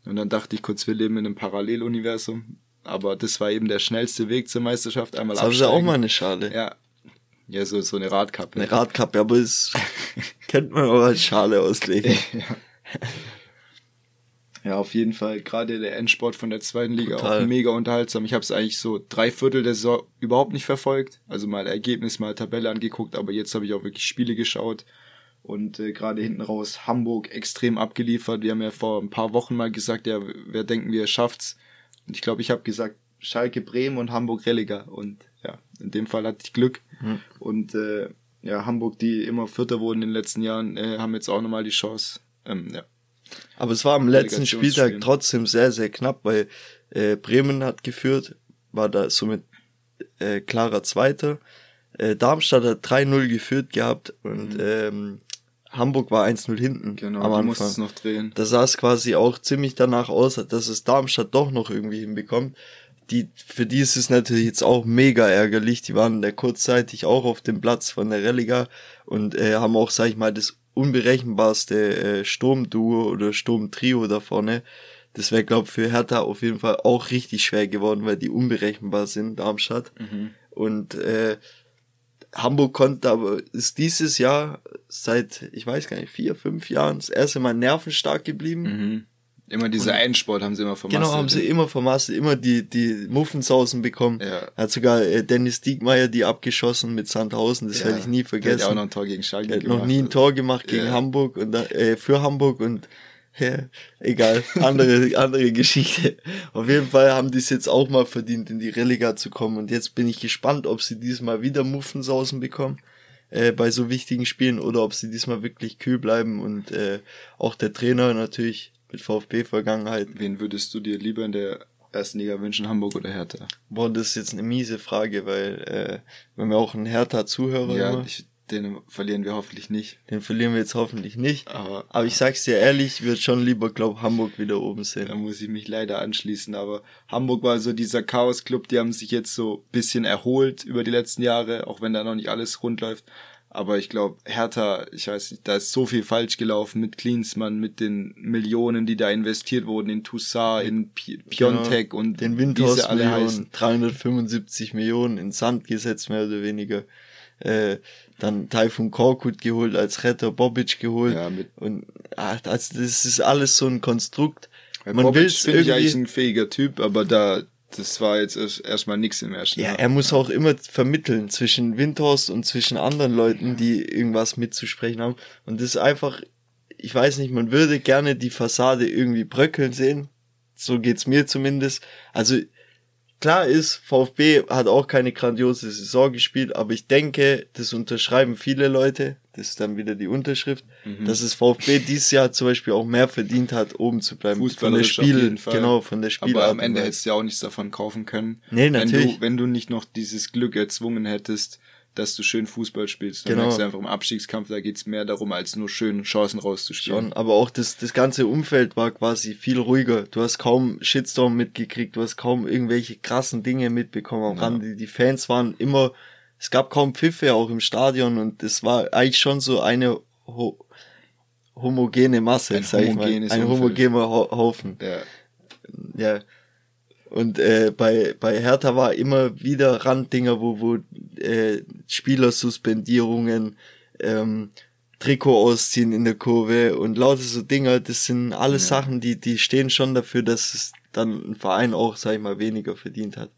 Und dann dachte ich kurz, wir leben in einem Paralleluniversum. Aber das war eben der schnellste Weg zur Meisterschaft. Einmal das haben sie auch mal eine Schale. Ja. Ja, so, so eine Radkappe. Eine Radkappe, aber es kennt man auch als Schale auslegen. ja. Ja, auf jeden Fall. Gerade der Endsport von der zweiten Liga Total. auch mega unterhaltsam. Ich habe es eigentlich so drei Viertel der Saison überhaupt nicht verfolgt. Also mal Ergebnis, mal Tabelle angeguckt, aber jetzt habe ich auch wirklich Spiele geschaut. Und äh, gerade hinten raus Hamburg extrem abgeliefert. Wir haben ja vor ein paar Wochen mal gesagt, ja, wer denken wir schafft's? Und ich glaube, ich habe gesagt, Schalke, Bremen und Hamburg Religer. Und ja, in dem Fall hatte ich Glück. Mhm. Und äh, ja, Hamburg, die immer Vierter wurden in den letzten Jahren, äh, haben jetzt auch nochmal die Chance. Ähm, ja, aber es war am letzten Spieltag trotzdem sehr, sehr knapp, weil äh, Bremen hat geführt, war da somit äh, klarer Zweiter. Äh, Darmstadt hat 3-0 geführt gehabt und mhm. ähm, Hamburg war 1-0 hinten. Genau, am Anfang. musste es noch drehen. Da sah es quasi auch ziemlich danach aus, dass es Darmstadt doch noch irgendwie hinbekommt. Die, für die ist es natürlich jetzt auch mega ärgerlich. Die waren da kurzzeitig auch auf dem Platz von der Religa und äh, haben auch, sag ich mal, das unberechenbarste äh, Sturmduo oder Sturmtrio da vorne. Das wäre, glaube für Hertha auf jeden Fall auch richtig schwer geworden, weil die unberechenbar sind, Darmstadt. Mhm. Und äh, Hamburg konnte aber, ist dieses Jahr seit, ich weiß gar nicht, vier, fünf Jahren das erste Mal nervenstark geblieben. Mhm. Immer dieser und, Endsport haben sie immer vermasselt. Genau, haben sie immer vermasselt, immer die, die Muffensausen bekommen. Ja. Hat sogar äh, Dennis Diekmeyer die abgeschossen mit Sandhausen, das ja. werde ich nie vergessen. Der hat auch noch ein Tor gegen Schalke gemacht. noch nie ein Tor gemacht gegen ja. Hamburg und äh, für Hamburg und ja, egal, andere, andere Geschichte. Auf jeden Fall haben die es jetzt auch mal verdient, in die Religa zu kommen. Und jetzt bin ich gespannt, ob sie diesmal wieder Muffensausen bekommen äh, bei so wichtigen Spielen oder ob sie diesmal wirklich kühl bleiben und äh, auch der Trainer natürlich mit VfB-Vergangenheit. Wen würdest du dir lieber in der ersten Liga wünschen, Hamburg oder Hertha? Boah, das ist jetzt eine miese Frage, weil äh, wenn wir auch einen Hertha-Zuhörer ja, ich, den verlieren wir hoffentlich nicht. Den verlieren wir jetzt hoffentlich nicht. Aber, aber ich sag's dir ehrlich, ich würde schon lieber, glaub, Hamburg wieder oben sehen. Da muss ich mich leider anschließen. Aber Hamburg war so dieser Chaos-Club, die haben sich jetzt so bisschen erholt über die letzten Jahre, auch wenn da noch nicht alles rund läuft. Aber ich glaube, Hertha, ich weiß nicht, da ist so viel falsch gelaufen mit Klinsmann, mit den Millionen, die da investiert wurden in Toussaint, in P Piontek genau, und den Windhorst alle heißen. 375 Millionen in Sand gesetzt, mehr oder weniger. Äh, dann Taifun Korkut geholt, als Retter Bobic geholt. Ja, mit und ach, also das ist alles so ein Konstrukt. Man will finde ich eigentlich ein fähiger Typ, aber da das war jetzt erstmal nichts im ersten Ja, er muss auch immer vermitteln zwischen Windhorst und zwischen anderen Leuten, die irgendwas mitzusprechen haben. Und das ist einfach, ich weiß nicht, man würde gerne die Fassade irgendwie bröckeln sehen. So geht's mir zumindest. Also, klar ist, VfB hat auch keine grandiose Saison gespielt, aber ich denke, das unterschreiben viele Leute, das ist dann wieder die Unterschrift, mhm. dass es VfB dieses Jahr zum Beispiel auch mehr verdient hat, oben zu bleiben. Von der Spiel, genau, von der Spielart. Aber am Ende hättest du ja auch nichts davon kaufen können. Nee, natürlich. Wenn du, wenn du nicht noch dieses Glück erzwungen hättest, dass du schön Fußball spielst. Dann genau. merkst du einfach im Abstiegskampf, da geht's mehr darum, als nur schön Chancen rauszuspielen. Schon, aber auch das, das ganze Umfeld war quasi viel ruhiger. Du hast kaum Shitstorm mitgekriegt, du hast kaum irgendwelche krassen Dinge mitbekommen. Am ja. Rande. Die Fans waren immer es gab kaum Pfiffe auch im Stadion und es war eigentlich schon so eine ho homogene Masse, ein sag ich mal. Ein homogener Haufen. Ja. ja. Und äh, bei, bei Hertha war immer wieder Randdinger, wo, wo äh, Spielersuspendierungen, ähm, Trikot ausziehen in der Kurve und lauter so Dinger, das sind alles ja. Sachen, die, die stehen schon dafür, dass es dann ein Verein auch, sag ich mal, weniger verdient hat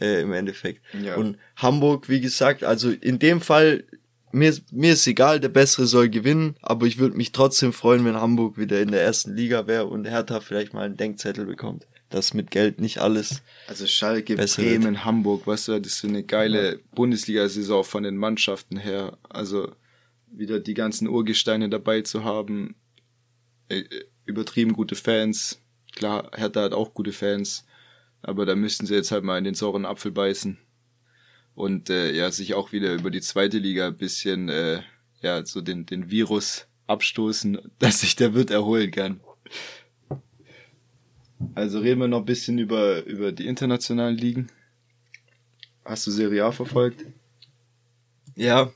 äh, im Endeffekt. Ja. Und Hamburg, wie gesagt, also in dem Fall mir, mir ist egal, der Bessere soll gewinnen, aber ich würde mich trotzdem freuen, wenn Hamburg wieder in der ersten Liga wäre und Hertha vielleicht mal einen Denkzettel bekommt. Dass mit Geld nicht alles. Also Schalke, Bremen, wird. Hamburg, weißt du, das ist eine geile ja. Bundesliga-Saison von den Mannschaften her. Also wieder die ganzen Urgesteine dabei zu haben. Äh, übertrieben gute Fans. Klar, Hertha hat auch gute Fans. Aber da müssten sie jetzt halt mal in den sauren Apfel beißen und äh, ja sich auch wieder über die zweite Liga ein bisschen äh, ja so den den Virus abstoßen, dass sich der Wirt erholen kann. Also reden wir noch ein bisschen über über die internationalen Ligen. Hast du Serie A verfolgt? Ja.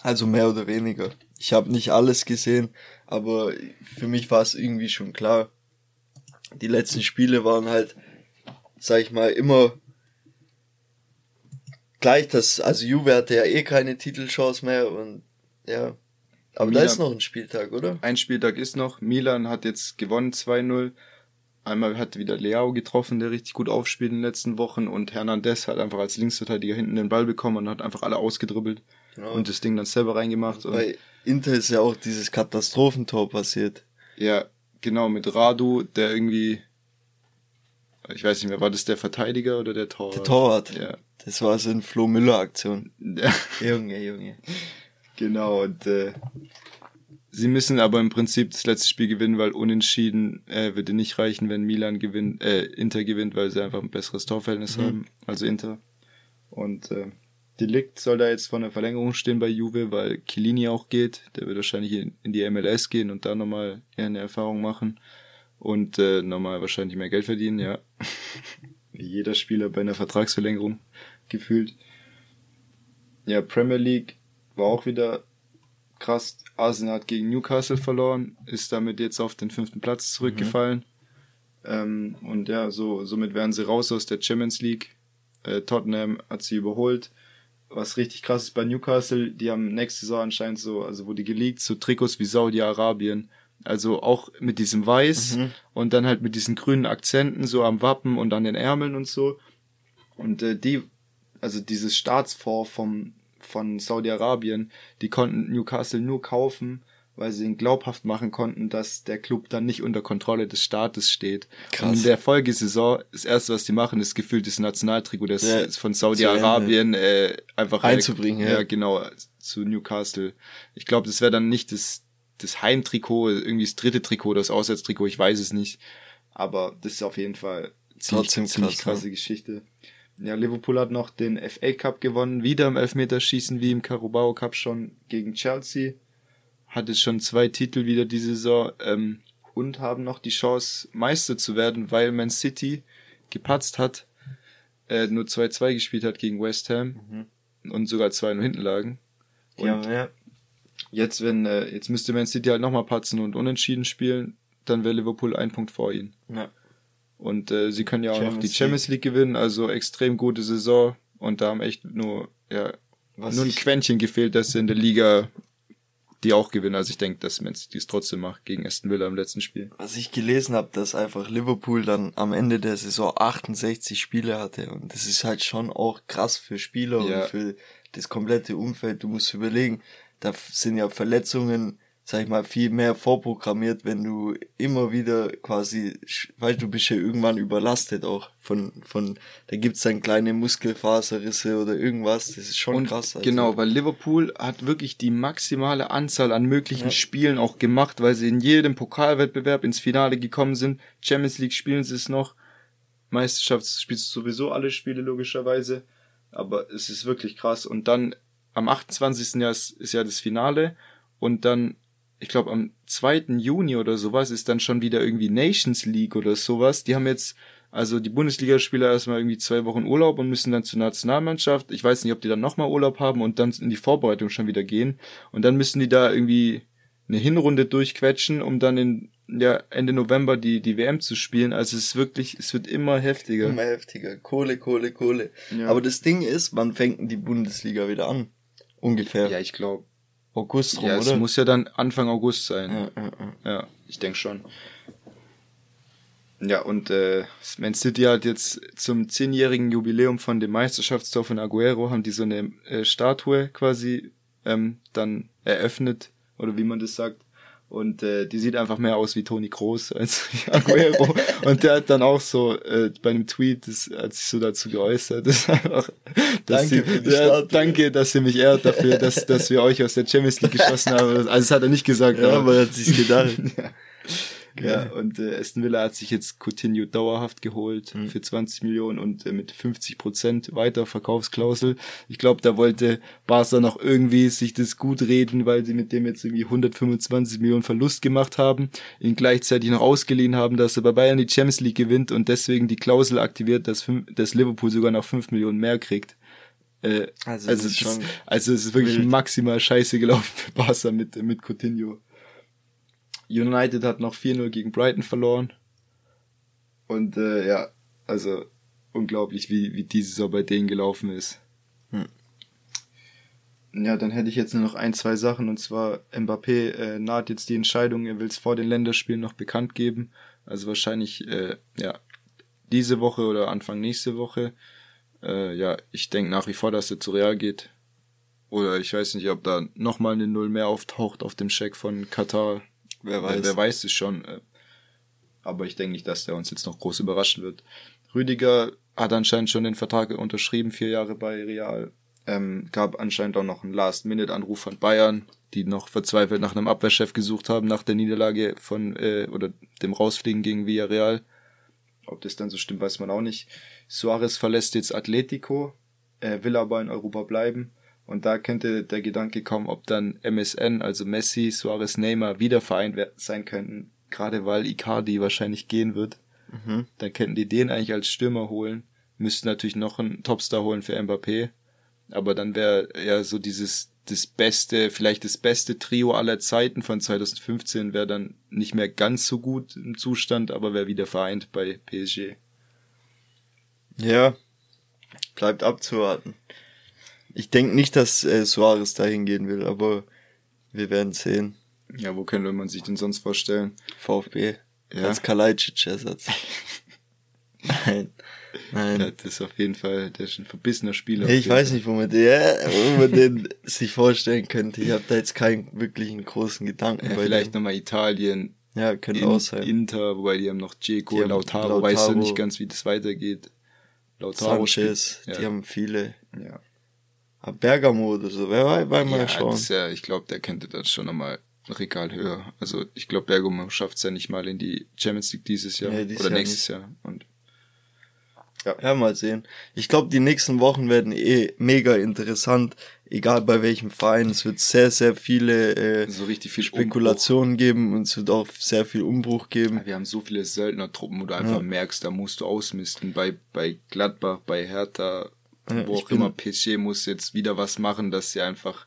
Also mehr oder weniger. Ich habe nicht alles gesehen, aber für mich war es irgendwie schon klar. Die letzten Spiele waren halt, sag ich mal, immer gleich das, also Juve hatte ja eh keine Titelchance mehr und ja. Aber Milan, da ist noch ein Spieltag, oder? Ein Spieltag ist noch. Milan hat jetzt gewonnen 2-0. Einmal hat wieder Leao getroffen, der richtig gut aufspielt in den letzten Wochen und Hernandez hat einfach als Linksverteidiger hinten den Ball bekommen und hat einfach alle ausgedribbelt genau. und das Ding dann selber reingemacht. Bei Inter ist ja auch dieses Katastrophentor passiert. Ja, genau, mit Radu, der irgendwie, ich weiß nicht mehr, war das der Verteidiger oder der Torwart? Der Torwart. Ja, das war so eine Flo Müller Aktion. Ja. Junge, Junge. Genau, und äh, sie müssen aber im Prinzip das letzte Spiel gewinnen, weil unentschieden äh, würde nicht reichen, wenn Milan gewinnt, äh, Inter gewinnt, weil sie einfach ein besseres Torverhältnis mhm. haben, also Inter. Und äh, Delikt soll da jetzt von der Verlängerung stehen bei Juve, weil Chiellini auch geht. Der wird wahrscheinlich in, in die MLS gehen und da nochmal eher eine Erfahrung machen. Und äh, nochmal wahrscheinlich mehr Geld verdienen, ja. Wie jeder Spieler bei einer Vertragsverlängerung gefühlt. Ja, Premier League war auch wieder krass. Arsenal hat gegen Newcastle verloren, ist damit jetzt auf den fünften Platz zurückgefallen. Mhm. Ähm, und ja, so, somit wären sie raus aus der Champions League. Äh, Tottenham hat sie überholt. Was richtig krass ist bei Newcastle, die haben nächste Saison anscheinend so, also wurde geleakt, so Trikots wie Saudi-Arabien. Also auch mit diesem Weiß mhm. und dann halt mit diesen grünen Akzenten so am Wappen und an den Ärmeln und so. Und äh, die also dieses Staatsfonds vom, von Saudi-Arabien, die konnten Newcastle nur kaufen, weil sie ihn glaubhaft machen konnten, dass der Club dann nicht unter Kontrolle des Staates steht. Krass. Und in der Folgesaison, das erste, was die machen, ist gefühlt das Nationaltrikot des, ja, von Saudi-Arabien äh, einfach einzubringen. Ja. ja, genau, zu Newcastle. Ich glaube, das wäre dann nicht das, das Heimtrikot, irgendwie das dritte Trikot, das Auswärtstrikot, ich weiß es nicht. Aber das ist auf jeden Fall ziemlich, ziemlich krasse ja. Geschichte. Ja, Liverpool hat noch den FA Cup gewonnen, wieder im Elfmeterschießen wie im Carabao Cup schon gegen Chelsea. Hat es schon zwei Titel wieder diese Saison ähm, und haben noch die Chance, Meister zu werden, weil Man City gepatzt hat, äh, nur 2-2 gespielt hat gegen West Ham mhm. und sogar 2-0 hinten lagen. Und ja, ja. Jetzt, wenn, äh, jetzt müsste Man City halt nochmal patzen und unentschieden spielen, dann wäre Liverpool ein Punkt vor ihnen. Ja. Und äh, sie können ja auch Champions noch die Champions League gewinnen, also extrem gute Saison. Und da haben echt nur, ja, Was nur ein Quäntchen gefehlt, dass sie in der Liga die auch gewinnen. Also ich denke, dass Man City es trotzdem macht gegen Aston Villa im letzten Spiel. Was ich gelesen habe, dass einfach Liverpool dann am Ende der Saison 68 Spiele hatte. Und das ist halt schon auch krass für Spieler ja. und für das komplette Umfeld. Du musst überlegen, da sind ja Verletzungen sag ich mal, viel mehr vorprogrammiert, wenn du immer wieder quasi, weil du bist ja irgendwann überlastet auch von, von, da gibt's dann kleine Muskelfaserrisse oder irgendwas, das ist schon Und krass. Also. Genau, weil Liverpool hat wirklich die maximale Anzahl an möglichen ja. Spielen auch gemacht, weil sie in jedem Pokalwettbewerb ins Finale gekommen sind. Champions League spielen sie es noch. Meisterschaft spielst du sowieso alle Spiele logischerweise. Aber es ist wirklich krass. Und dann am 28. Jahr ist, ist ja das Finale. Und dann ich glaube, am 2. Juni oder sowas ist dann schon wieder irgendwie Nations League oder sowas. Die haben jetzt, also die Bundesligaspieler erstmal irgendwie zwei Wochen Urlaub und müssen dann zur Nationalmannschaft. Ich weiß nicht, ob die dann nochmal Urlaub haben und dann in die Vorbereitung schon wieder gehen. Und dann müssen die da irgendwie eine Hinrunde durchquetschen, um dann in ja, Ende November die, die WM zu spielen. Also es ist wirklich, es wird immer heftiger. Immer heftiger. Kohle, Kohle, Kohle. Ja. Aber das Ding ist, wann fängt die Bundesliga wieder an? Ungefähr. Ja, ich glaube August rum, ja, oder? Es muss ja dann Anfang August sein. Ja, ja, ja. ja ich denke schon. Ja, und äh, Man City hat jetzt zum zehnjährigen Jubiläum von dem Meisterschaftstor von Aguero haben die so eine äh, Statue quasi ähm, dann eröffnet, oder wie man das sagt. Und äh, die sieht einfach mehr aus wie Toni Kroos als wie Aguero. und der hat dann auch so äh, bei einem Tweet, das hat sich so dazu geäußert, das einfach, dass danke, sie, ja, danke, dass ihr mich ehrt dafür, dass, dass wir euch aus der Champions League geschossen haben. Also das hat er nicht gesagt. Ja, aber er hat sich gedacht. ja. Ja, und äh, Aston Villa hat sich jetzt Coutinho dauerhaft geholt mhm. für 20 Millionen und äh, mit 50 Prozent Weiterverkaufsklausel. Ich glaube, da wollte Barca noch irgendwie sich das gut reden, weil sie mit dem jetzt irgendwie 125 Millionen Verlust gemacht haben, ihn gleichzeitig noch ausgeliehen haben, dass er bei Bayern die Champions League gewinnt und deswegen die Klausel aktiviert, dass, dass Liverpool sogar noch 5 Millionen mehr kriegt. Äh, also, also, es ist, also es ist wirklich maximal scheiße gelaufen für Barca mit, mit Coutinho. United hat noch 4-0 gegen Brighton verloren. Und äh, ja, also unglaublich, wie, wie diese Saison bei denen gelaufen ist. Hm. Ja, dann hätte ich jetzt nur noch ein, zwei Sachen. Und zwar Mbappé äh, naht jetzt die Entscheidung, er will es vor den Länderspielen noch bekannt geben. Also wahrscheinlich, äh, ja, diese Woche oder Anfang nächste Woche. Äh, ja, ich denke nach wie vor, dass er zu Real geht. Oder ich weiß nicht, ob da nochmal eine Null mehr auftaucht auf dem Scheck von Katar. Wer weiß. Wer, weiß es schon. Äh, aber ich denke nicht, dass der uns jetzt noch groß überraschen wird. Rüdiger hat anscheinend schon den Vertrag unterschrieben, vier Jahre bei Real. Ähm, gab anscheinend auch noch einen Last-Minute-Anruf von Bayern, die noch verzweifelt nach einem Abwehrchef gesucht haben nach der Niederlage von äh, oder dem Rausfliegen gegen Villarreal. Ob das dann so stimmt, weiß man auch nicht. Suarez verlässt jetzt Atletico, äh, will aber in Europa bleiben. Und da könnte der Gedanke kommen, ob dann MSN, also Messi, Suarez, Neymar wieder vereint sein könnten, gerade weil Icardi wahrscheinlich gehen wird. Mhm. Dann könnten die den eigentlich als Stürmer holen, müssten natürlich noch einen Topstar holen für Mbappé, aber dann wäre ja so dieses das beste, vielleicht das beste Trio aller Zeiten von 2015 wäre dann nicht mehr ganz so gut im Zustand, aber wäre wieder vereint bei PSG. Ja, bleibt abzuwarten. Ich denke nicht, dass äh, Suarez dahin gehen will, aber wir werden sehen. Ja, wo könnte man sich denn sonst vorstellen? VfB. Ja. Als Kalajdzic-Ersatz. nein. Nein. Ja, das ist auf jeden Fall, der ist ein verbissener Spieler. Ich weiß nicht, wo man den, wo man den sich vorstellen könnte. Ich habe da jetzt keinen wirklichen großen Gedanken. Ja, vielleicht nochmal Italien. Ja, könnte in, auch sein. Inter, wobei die haben noch Dzeko, Lautaro, Lautaro, weißt du nicht ganz, wie das weitergeht. Lautaro Sanchez, spielt, ja. die haben viele. Ja. Bergamo oder so, wer war, war mal ja, schauen. Das ja, ich glaube, der könnte das schon nochmal ein Regal höher. Also ich glaube, Bergamo schafft es ja nicht mal in die Champions League dieses Jahr ja, dieses oder Jahr nächstes nicht. Jahr. Und ja. ja, mal sehen. Ich glaube, die nächsten Wochen werden eh mega interessant, egal bei welchem Verein. Es wird sehr, sehr viele äh, so richtig viel Spekulationen Umbruch. geben und es wird auch sehr viel Umbruch geben. Ja, wir haben so viele Söldnertruppen, wo du einfach ja. merkst, da musst du ausmisten. Bei, bei Gladbach, bei Hertha, ja, wo auch immer PSG muss jetzt wieder was machen, dass sie einfach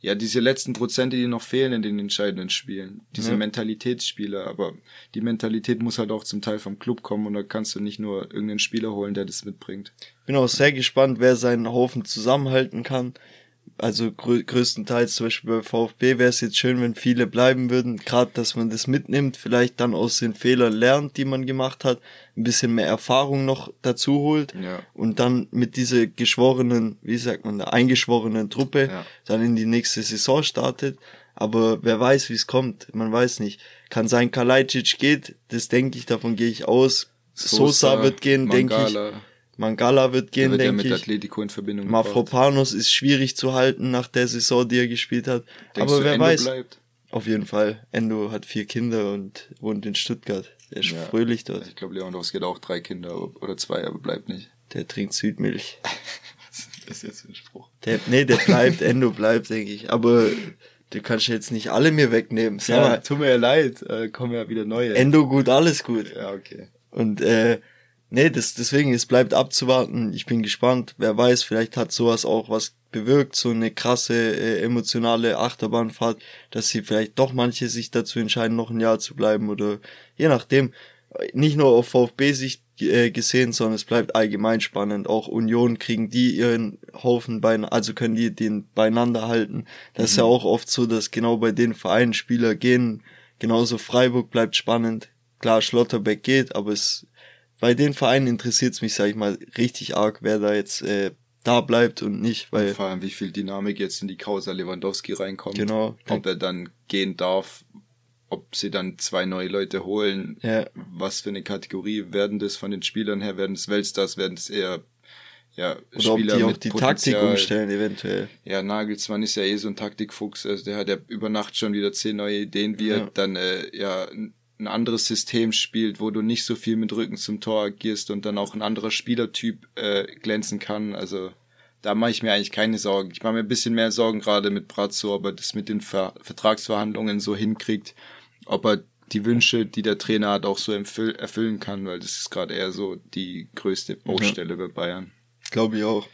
ja diese letzten Prozente, die noch fehlen in den entscheidenden Spielen, diese ja. Mentalitätsspieler, aber die Mentalität muss halt auch zum Teil vom Club kommen und da kannst du nicht nur irgendeinen Spieler holen, der das mitbringt. Bin auch sehr gespannt, wer seinen Haufen zusammenhalten kann also grö größtenteils zum Beispiel bei VfB wäre es jetzt schön, wenn viele bleiben würden, gerade dass man das mitnimmt, vielleicht dann aus den Fehlern lernt, die man gemacht hat, ein bisschen mehr Erfahrung noch dazu holt ja. und dann mit dieser geschworenen, wie sagt man, der eingeschworenen Truppe ja. dann in die nächste Saison startet. Aber wer weiß, wie es kommt, man weiß nicht. Kann sein, Kalajdzic geht, das denke ich, davon gehe ich aus. Sosa, Sosa wird gehen, denke ich. Mangala wird gehen, wird denke ja mit Atletico in Verbindung Mafropanos ist schwierig zu halten nach der Saison, die er gespielt hat. Denkst Aber wer Endo weiß. Bleibt? Auf jeden Fall. Endo hat vier Kinder und wohnt in Stuttgart. Er ist ja, fröhlich dort. Ich glaube, Lewandowski hat auch drei Kinder oder zwei, aber bleibt nicht. Der trinkt Südmilch. Was ist das jetzt ein Spruch? Der, nee, der bleibt, Endo bleibt, denke ich. Aber du kannst jetzt nicht alle mir wegnehmen. Ja, tut mir ja leid, äh, kommen ja wieder neue. Endo gut, alles gut. Ja, okay. Und äh, nee, das, deswegen, es bleibt abzuwarten. Ich bin gespannt. Wer weiß, vielleicht hat sowas auch was bewirkt, so eine krasse äh, emotionale Achterbahnfahrt, dass sie vielleicht doch manche sich dazu entscheiden, noch ein Jahr zu bleiben oder je nachdem. Nicht nur auf VfB-Sicht äh, gesehen, sondern es bleibt allgemein spannend. Auch Union kriegen die ihren Haufen beieinander, also können die den beieinander halten. Das mhm. ist ja mhm. auch oft so, dass genau bei den Vereinen Spieler gehen. Genauso Freiburg bleibt spannend klar, Schlotterbeck geht, aber es bei den Vereinen interessiert es mich, sag ich mal, richtig arg, wer da jetzt äh, da bleibt und nicht, weil. Und vor allem, wie viel Dynamik jetzt in die Causa Lewandowski reinkommt. Genau. Ob er dann gehen darf, ob sie dann zwei neue Leute holen, ja. was für eine Kategorie werden das von den Spielern her, werden es Weltstars, werden es eher ja, Oder Spieler ob die auch die Potenzial. Taktik umstellen eventuell. Ja, Nagelsmann ist ja eh so ein Taktikfuchs, also der hat ja über Nacht schon wieder zehn neue Ideen, wie ja. er dann äh, ja ein anderes System spielt, wo du nicht so viel mit Rücken zum Tor agierst und dann auch ein anderer Spielertyp äh, glänzen kann. Also da mache ich mir eigentlich keine Sorgen. Ich mache mir ein bisschen mehr Sorgen gerade mit Brazzo, ob er das mit den Ver Vertragsverhandlungen so hinkriegt, ob er die Wünsche, die der Trainer hat, auch so erfüllen kann, weil das ist gerade eher so die größte Baustelle mhm. bei Bayern. Glaube ich auch.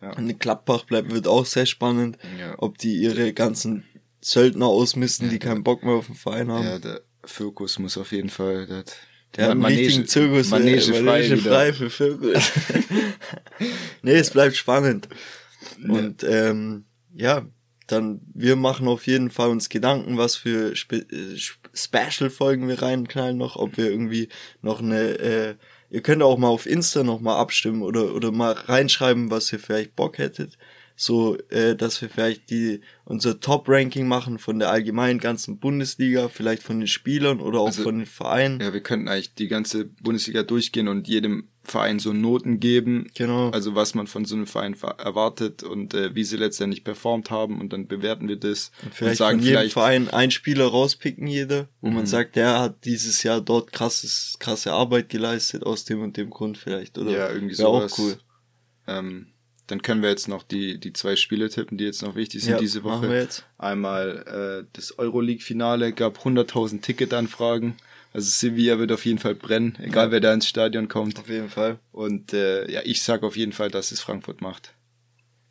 Ja. Und Klappbach bleibt, wird auch sehr spannend, ja. ob die ihre ganzen Söldner ausmisten, die keinen Bock mehr auf den Verein haben. Ja, der Fokus muss auf jeden Fall, der, der hat einen Manege, Zirkus, Manege, frei, Manege frei für Fokus. nee, es bleibt spannend. Und ähm, ja, dann wir machen auf jeden Fall uns Gedanken, was für Spe äh, Special-Folgen wir reinknallen noch, ob wir irgendwie noch eine äh, Ihr könnt auch mal auf Insta noch mal abstimmen oder oder mal reinschreiben, was ihr vielleicht Bock hättet so, äh, dass wir vielleicht die unser Top-Ranking machen von der allgemeinen ganzen Bundesliga, vielleicht von den Spielern oder auch also, von den Vereinen. Ja, wir könnten eigentlich die ganze Bundesliga durchgehen und jedem Verein so Noten geben. Genau. Also was man von so einem Verein erwartet und äh, wie sie letztendlich performt haben und dann bewerten wir das und, vielleicht und sagen von jedem vielleicht Verein einen Spieler rauspicken jeder, wo mhm. man sagt, der hat dieses Jahr dort krasses krasse Arbeit geleistet aus dem und dem Grund vielleicht oder ja irgendwie so auch cool. Ähm, dann können wir jetzt noch die, die zwei Spiele tippen, die jetzt noch wichtig sind ja, diese Woche. Machen wir jetzt. Einmal äh, das Euroleague-Finale gab 100.000 Ticketanfragen. Also Sevilla wird auf jeden Fall brennen, egal ja. wer da ins Stadion kommt. Auf jeden Fall. Und äh, ja, ich sag auf jeden Fall, dass es Frankfurt macht.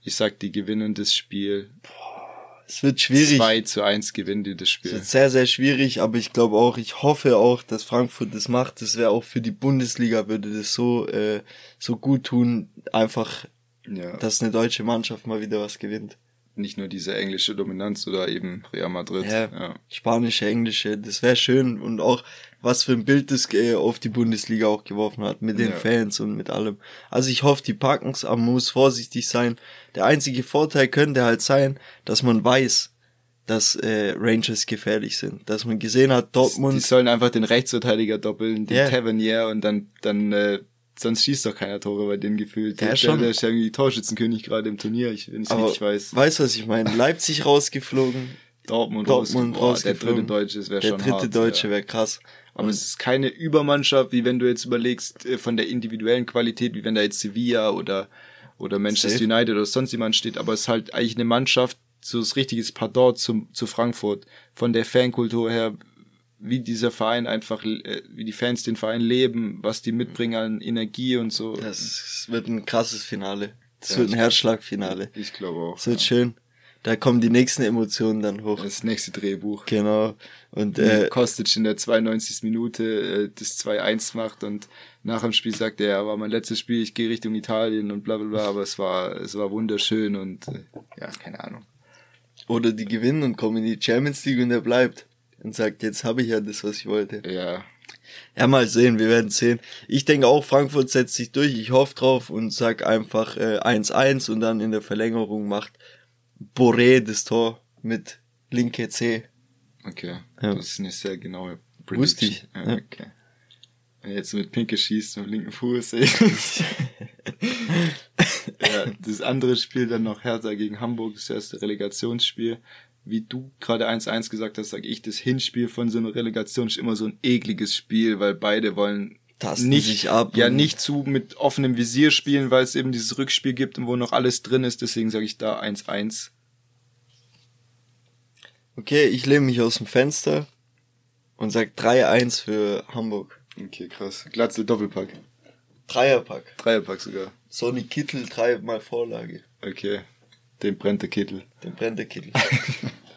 Ich sag, die gewinnen das Spiel. Boah, es wird schwierig. 2 zu 1 gewinnen die das Spiel. Es wird sehr, sehr schwierig, aber ich glaube auch, ich hoffe auch, dass Frankfurt das macht. Das wäre auch für die Bundesliga, würde das so, äh, so gut tun, einfach ja. dass eine deutsche Mannschaft mal wieder was gewinnt. Nicht nur diese englische Dominanz oder eben Real Madrid. Ja, ja. spanische, englische, das wäre schön und auch was für ein Bild das äh, auf die Bundesliga auch geworfen hat, mit den ja. Fans und mit allem. Also ich hoffe, die packen's, aber man muss vorsichtig sein. Der einzige Vorteil könnte halt sein, dass man weiß, dass äh, Rangers gefährlich sind. Dass man gesehen hat, Dortmund. Die sollen einfach den Rechtsverteidiger doppeln, den yeah. Tavernier und dann, dann äh, sonst schießt doch keiner Tore bei dem gefühlt. Der, der, schon. der ist ja irgendwie Torschützenkönig gerade im Turnier, ich, wenn ich Aber richtig weiß. Weißt du, was ich meine? Leipzig rausgeflogen. Dortmund, Dortmund rausgeflogen. Der dritte Deutsche wäre schon Der dritte Deutsche ja. wäre krass. Aber es ist keine Übermannschaft, wie wenn du jetzt überlegst, äh, von der individuellen Qualität, wie wenn da jetzt Sevilla oder, oder Manchester Safe. United oder sonst jemand steht, aber es ist halt eigentlich eine Mannschaft, so das richtiges Pardon zum, zu Frankfurt. Von der Fankultur her, wie dieser Verein einfach, äh, wie die Fans den Verein leben, was die mitbringen an Energie und so. Das wird ein krasses Finale. Das ja, wird ein Herzschlagfinale. Ich glaube auch. Das wird ja. schön. Da kommen die nächsten Emotionen dann hoch. Das nächste Drehbuch. Genau. Und äh, Kostic in der 92. Minute äh, das 2-1 macht und nach dem Spiel sagt er, ja, war mein letztes Spiel, ich gehe Richtung Italien und bla bla bla, aber es war, es war wunderschön und äh, ja, keine Ahnung. Oder die gewinnen und kommen in die Champions League und er bleibt und sagt, jetzt habe ich ja das, was ich wollte. Ja. Ja, mal sehen, wir werden sehen. Ich denke auch, Frankfurt setzt sich durch, ich hoffe drauf und sag einfach 1-1 äh, und dann in der Verlängerung macht Boré das Tor mit linke C. Okay, ja. das ist eine sehr genaue Prediction. Wusste ich. Ja. Okay. Wenn jetzt mit Pinke schießt mit linken Fuß, ja, das andere Spiel dann noch Hertha gegen Hamburg, das erste Relegationsspiel wie du gerade 1-1 gesagt hast, sage ich, das Hinspiel von so einer Relegation ist immer so ein ekliges Spiel, weil beide wollen Tasten nicht, ja, nicht zu mit offenem Visier spielen, weil es eben dieses Rückspiel gibt und wo noch alles drin ist, deswegen sage ich da 1-1. Okay, ich lehne mich aus dem Fenster und sag 3-1 für Hamburg. Okay, krass. Glatzel Doppelpack. Dreierpack. Dreierpack sogar. Sonny Kittel dreimal Vorlage. Okay. Den brennt der Kittel. Den brennt der Kittel.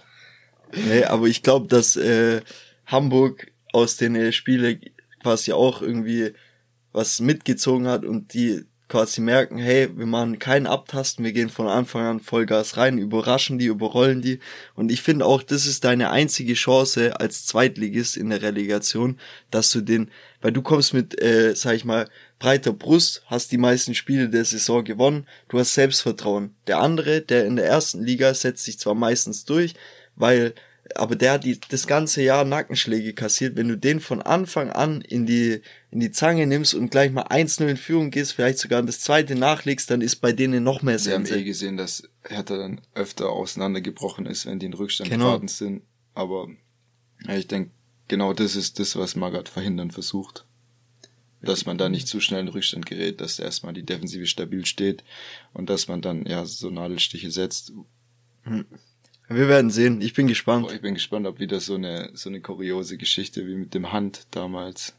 nee, aber ich glaube, dass äh, Hamburg aus den äh, Spiele quasi auch irgendwie was mitgezogen hat und die quasi merken, hey, wir machen keinen Abtasten, wir gehen von Anfang an Vollgas rein, überraschen die, überrollen die. Und ich finde auch, das ist deine einzige Chance als Zweitligist in der Relegation, dass du den, weil du kommst mit, äh, sag ich mal, breiter Brust, hast die meisten Spiele der Saison gewonnen, du hast Selbstvertrauen. Der andere, der in der ersten Liga setzt sich zwar meistens durch, weil aber der hat die, das ganze Jahr Nackenschläge kassiert. Wenn du den von Anfang an in die, in die Zange nimmst und gleich mal 1-0 in Führung gehst, vielleicht sogar das zweite nachlegst, dann ist bei denen noch mehr Sense. Wir haben eh gesehen, dass Hertha dann öfter auseinandergebrochen ist, wenn die in Rückstand genau. geraten sind. Aber ja, ich denke, genau das ist das, was Magath verhindern versucht. Dass man da nicht zu schnell in Rückstand gerät, dass erstmal die Defensive stabil steht und dass man dann ja so Nadelstiche setzt. Hm. Wir werden sehen. Ich bin gespannt. Boah, ich bin gespannt, ob wieder so eine, so eine kuriose Geschichte wie mit dem Hand damals.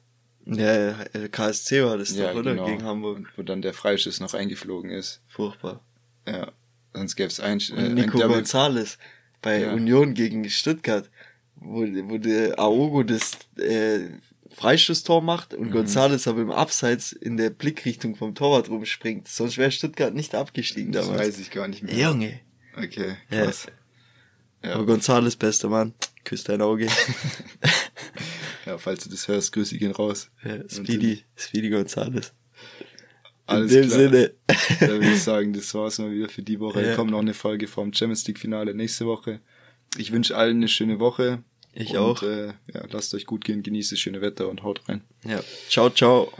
Ja, KSC war das ja, doch, oder? Genau. Gegen Hamburg. Wo dann der Freischuss noch eingeflogen ist. Furchtbar. Ja. Sonst gäbe es ein, äh, Nico ein Gonzales bei ja. Union gegen Stuttgart, wo, wo der Aogo das äh, Freistoßtor macht und mhm. Gonzales aber im Abseits in der Blickrichtung vom Torwart rumspringt. Sonst wäre Stuttgart nicht abgestiegen damals. Das weiß ich gar nicht mehr. Junge. Okay, krass. Ja. Ja. Aber Gonzales, bester Mann. Küsst dein Auge. ja, falls du das hörst, grüß ich ihn raus. Ja, Speedy, Speedy Gonzales. Alles In dem klar. Sinne. da würde ich sagen, das war's mal wieder für die Woche. Ja. Kommt noch eine Folge vom Champions League Finale nächste Woche. Ich wünsche allen eine schöne Woche. Ich und, auch. Äh, ja, lasst euch gut gehen, genießt das schöne Wetter und haut rein. Ja. Ciao, ciao.